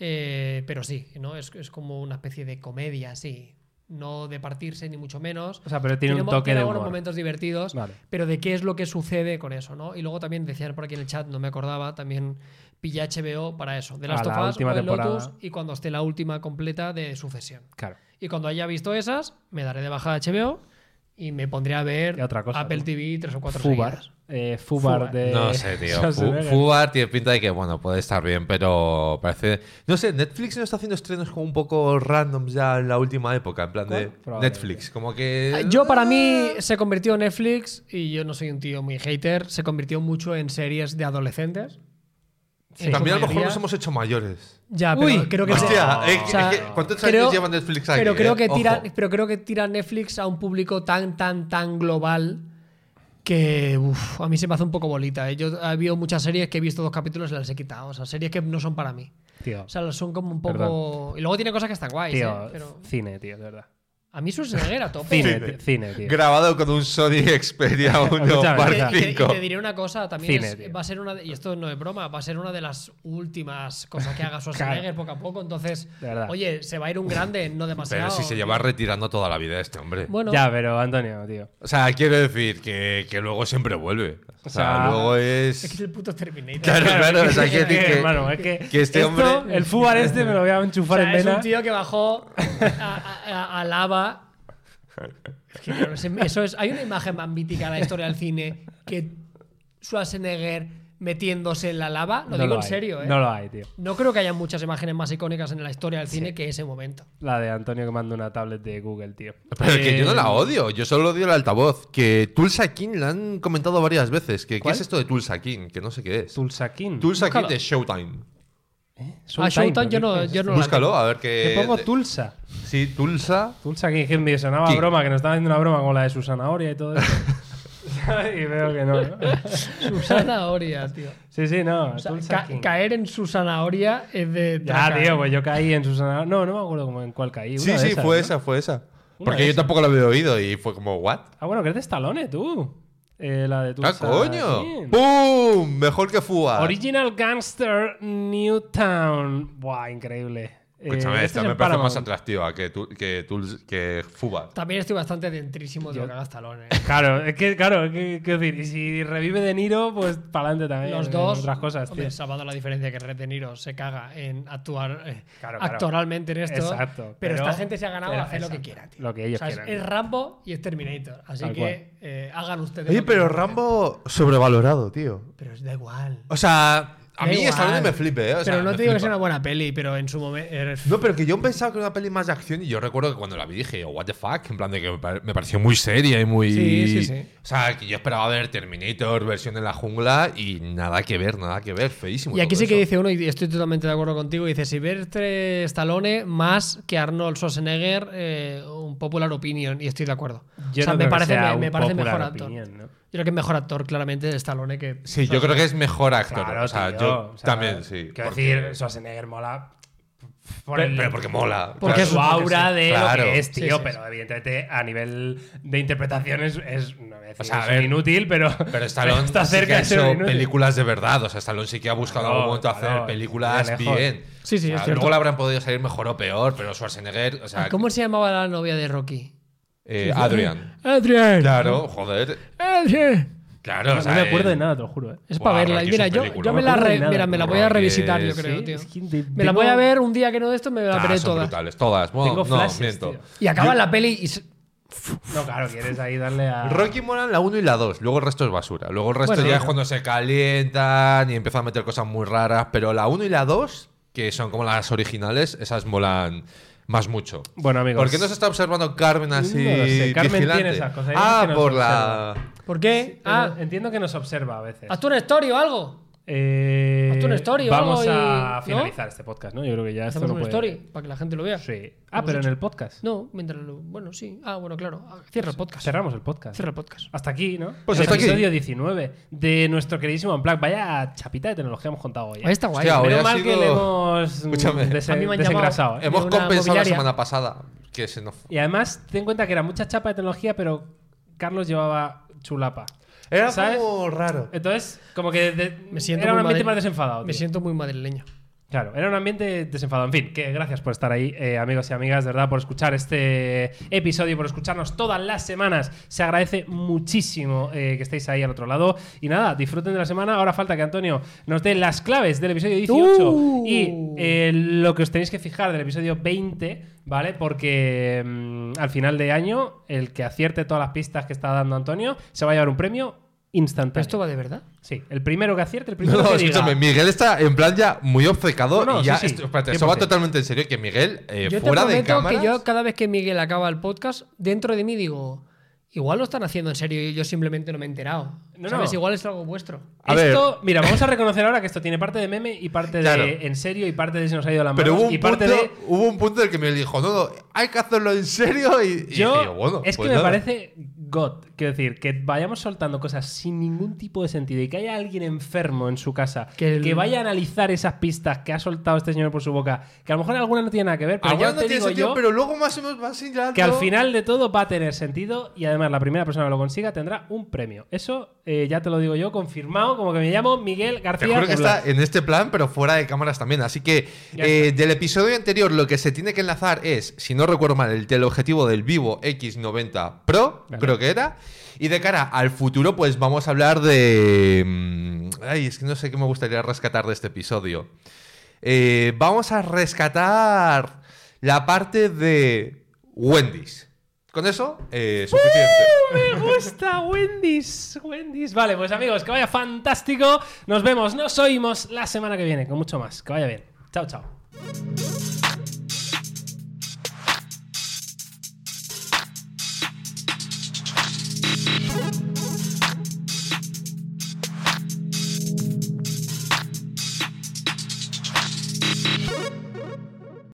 eh, pero sí, ¿no? Es, es como una especie de comedia, sí. No de partirse, ni mucho menos. O sea, pero tiene un mo- toque de algunos humor. momentos divertidos, Vale. pero de qué es lo que sucede con eso, ¿no? Y luego también decían por aquí en el chat, no me acordaba, también pilla HBO para eso, de Last of Us, Wild temporada. Lotus y cuando esté la última completa de Sucesión. Claro. Y cuando haya visto esas, me daré de baja de HBO y me pondré a ver Y otra cosa, Apple ¿no? TV tres o cuatro Fubar. seguidas. Eh, Fubar Fubar. de. No sé, tío. Fu-. Fubar tiene pinta de que, bueno, puede estar bien, pero parece. No sé, Netflix no está haciendo estrenos como un poco randoms ya en la última época, en plan de. Netflix. Como que. Yo, para mí, se convirtió en Netflix, y yo no soy un tío muy hater, se convirtió mucho en series de adolescentes. En También a lo mejor mayoría. nos hemos hecho mayores. Ya, pero Uy, creo que Hostia, se- eh, o sea, eh, ¿cuántos creo- años lleva Netflix aquí? pero creo eh? que tira, pero creo que tira Netflix a un público tan, tan, tan global que uf, a mí se me hace un poco bolita. ¿eh? Yo ha habido muchas series que he visto dos capítulos y las he quitado. O sea, series que no son para mí. Tío. O sea, son como un poco. Perdón. Y luego tiene cosas que están guays, Tío, ¿eh? Pero... cine, tío, de verdad. A mí Schwarzenegger a tope. Cine, tío, cine, tío. Grabado con un Sony Xperia 1 Escúchame, Mark Y te- y te, y 5. te diré una cosa, también Cine, es- tío. va a ser una de- y esto no es broma, va a ser una de las últimas cosas que haga Schwarzenegger poco a poco, entonces, oye, se va a ir un grande, no demasiado. Pero si se lleva retirando toda la vida este hombre. Bueno, Ya, pero Antonio, tío. O sea, quiero decir que, que luego siempre vuelve. O sea, sea, luego es que es es. el puto Terminator. Claro, claro, o sea, Es que, decir que, hermano, es que, que este esto, hombre. el fútbol este me lo voy a O enchufar sea, en es vena. un tío que bajó a, a- a- a lava. Es que, eso es, hay una imagen más mítica en la historia del cine que Schwarzenegger metiéndose en la lava. Lo No digo lo en hay, serio, ¿eh? No lo hay, tío. No creo que haya muchas imágenes más icónicas en la historia del cine que ese momento. La de Antonio que manda una tablet de Google, tío. Pero que yo no la Eh, odio, yo solo odio el altavoz. Que Tulsa King la han comentado varias veces. Que, ¿Qué es esto de Tulsa King? Que no sé qué es. Tulsa King. Tulsa King de Showtime. Ah, Showtime yo no, yo no la Búscalo, a ver Te qué. pongo Tulsa. Sí, Tulsa. Tulsa que me sonaba King. broma, que nos estaba haciendo una broma con la de su zanahoria y todo eso. y veo que no, ¿no? Su zanahoria, tío. Sí, sí, no. O sea, Tulsa ca- King. caer en su zanahoria es de. Ya, tío, pues yo caí en su zanahoria. No, no me acuerdo cómo, en cuál caí. Sí, Una de sí, esas, fue ¿no? esa, fue esa. Una Porque yo esas. tampoco la había oído y fue como, ¿what? Ah, bueno, que es de Stallone, tú. Eh, la de Tulsa ¡Ah, coño! ¡Pum! Mejor que Fuga. Original Gangster Newtown. Buah, increíble. Eh, Escúchame, este esta es me parece más atractiva que, tu, que, Tuls- que Fuba. También estoy bastante dentrísimo de lo que haga Stallone. ¿eh? Claro, es que, claro, quiero decir, y si revive De Niro, pues para adelante también. Los en dos. Otras cosas, hombre, tío. salvando la diferencia que Red De Niro se caga en actuar eh, Claro, claro. actoralmente en esto. Exacto, Pero, pero- esta gente se ha ganado pero- a hacer lo que quiera, tío. lo que ellos O sea, es- quieran. Es, Rambo y es Terminator. Así Tal que eh, hagan ustedes. Oye, pero. Rambo sobrevalorado, tío. Pero es da igual. O sea, a mí igual. Stallone me flipe, ¿eh? O sea, pero no te digo que sea una buena peli, pero en su momento. No, pero que yo pensaba que era una peli más de acción y yo recuerdo que cuando la vi dije, what the fuck, en plan de que me pare- me pareció muy seria y muy... Sí, sí, sí. O sea, que yo esperaba ver Terminator, versión en la jungla y nada que ver, nada que ver, feísimo. Y aquí sí que dice uno, y estoy totalmente de acuerdo contigo, dice, si ver Stallone más que Arnold Schwarzenegger, eh, un popular opinion, y estoy de acuerdo. Yo o sea, no me parece, sea me, me parece mejor actor. opinion, ¿no? Yo creo que es mejor actor, claramente, de Stallone que... Sí, yo creo que es mejor actor. Claro, o sea, tío, yo o sea, también, sí. Quiero porque- decir, Schwarzenegger mola. Por Pero, el- pero porque mola. Porque por es su aura sí. de Claro. lo que es, tío. sí, pero evidentemente a nivel de interpretación es, es- no voy a decir O sea, es a ver, un inútil, pero, Pero Stallone está sí que cerca de ser películas de verdad. O sea, Stallone sí que ha buscado en Claro, algún momento hacer claro, películas bien. Sí, sí, O sea, es cierto. Luego le habrán podido salir mejor o peor, pero Schwarzenegger, o sea, ¿Cómo se llamaba la novia de Rocky? Eh, Adrian. Adrian. Claro, joder. Adrian. Claro, No, o sea, me acuerdo él- de nada, te lo juro. eh. Es para verla. Mira, yo, yo No me me la, re- nada, mira, me la voy a revisitar, yo creo, Sí, tío. es que de- Me la voy a ver un día que no de esto, me la Ah, veré son toda. brutales, todas. Bueno, Tengo no, flashes, miento. tío. Y acaba la peli y... se- No, claro, quieres ahí darle a. Rocky mola la 1 y la 2, luego el resto es basura. Luego el resto Bueno, ya es cuando se calientan y empiezan a meter cosas muy raras, pero la 1 y la 2, que son como las originales, esas molan más mucho. Bueno, amigos. ¿Por qué no se está observando Carmen así? No lo sé, Carmen vigilante? tiene esas cosas, Ah, nos por la. ¿Por qué? Ah, Ah, entiendo que nos observa a veces. hazte una story o algo. Eh, Hazte una story o Vamos algo y- a ¿no? finalizar este podcast, ¿no? Yo creo que ya esto Hacemos no una puede. story para que la gente lo vea. Sí. Ah, Hemos pero en hecho. el podcast. No, mientras lo... Bueno, sí. Ah, bueno, claro. Ah, Cierra el podcast. Cerramos el podcast. Cierra el podcast. Hasta aquí, ¿no? Pues el hasta aquí. episodio 19 de nuestro queridísimo Unplugged. Vaya chapita de tecnología hemos contado hoy. ¿eh? Ahí está guay. Hostia, mal que sido- le hemos Escúchame. dese- A mí me han desengrasado. llamado- ¿eh? Hemos una compensado la mobiliaria. semana pasada. Que se nos... Y además, ten en cuenta que era mucha chapa de tecnología, pero Carlos llevaba chulapa. Era ¿Sabes? como raro. Entonces, como que de- Me siento era un ambiente más desenfadado. Me tío. siento muy madrileño. Claro, era un ambiente desenfadado. En fin, que gracias por estar ahí, eh, amigos y amigas, de verdad, por escuchar este episodio, por escucharnos todas las semanas. Se agradece muchísimo eh, que estéis ahí al otro lado. Y nada, disfruten de la semana. Ahora falta que Antonio nos dé las claves del episodio 18 Uh. y eh, lo que os tenéis que fijar del episodio 20, ¿vale? Porque mm, al final de año, el que acierte todas las pistas que está dando Antonio se va a llevar un premio instantáneo. ¿Esto va de verdad? Sí, el primero que acierte, el primero no, que diga. escúchame, Miguel está en plan ya muy obcecado No, no, y ya. sí, sí, esto- espérate, eso va 100%. totalmente en serio. Que Miguel, eh, yo te fuera de prometo cámaras. que yo cada vez que Miguel acaba el podcast, dentro de mí digo, igual lo están haciendo en serio y yo simplemente no me he enterado. No, ¿Sabes? no. Igual es algo vuestro. A esto, mira, vamos a reconocer ahora que esto tiene parte de meme y parte de en serio y parte de se nos ha ido la mano Pero hubo un, y parte punto, de hubo un punto en el que me dijo, no, no, hay que hacerlo en serio. Y, y yo dije, bueno, es que pues me nada. parece God que quiero decir, que vayamos soltando cosas sin ningún tipo de sentido y que haya alguien enfermo en su casa Que vaya a analizar esas pistas que ha soltado este señor por su boca, que a lo mejor alguna no tiene nada que ver, pero ya no te tiene digo sentido, yo pero luego más o menos va señalando. que al final de todo va a tener sentido y además la primera persona que lo consiga tendrá un premio. Eso eh, ya te lo digo yo, confirmado, como que me llamo Miguel Te García. juro que está en este plan, pero fuera de cámaras también. Así que eh, del episodio anterior lo que se tiene que enlazar es, si no recuerdo mal, el teleobjetivo del Vivo X90 Pro, Vale. creo que era. Y de cara al futuro, pues vamos a hablar de... mm, Ay, es que no sé qué me gustaría rescatar de este episodio. Eh, vamos a rescatar la parte de Wendy's. Con eso, eh, suficiente. Me gusta Wendy's, Wendy's. Vale, pues amigos, que vaya fantástico. Nos vemos, nos oímos la semana que viene con mucho más. Que vaya bien. Chao, chao.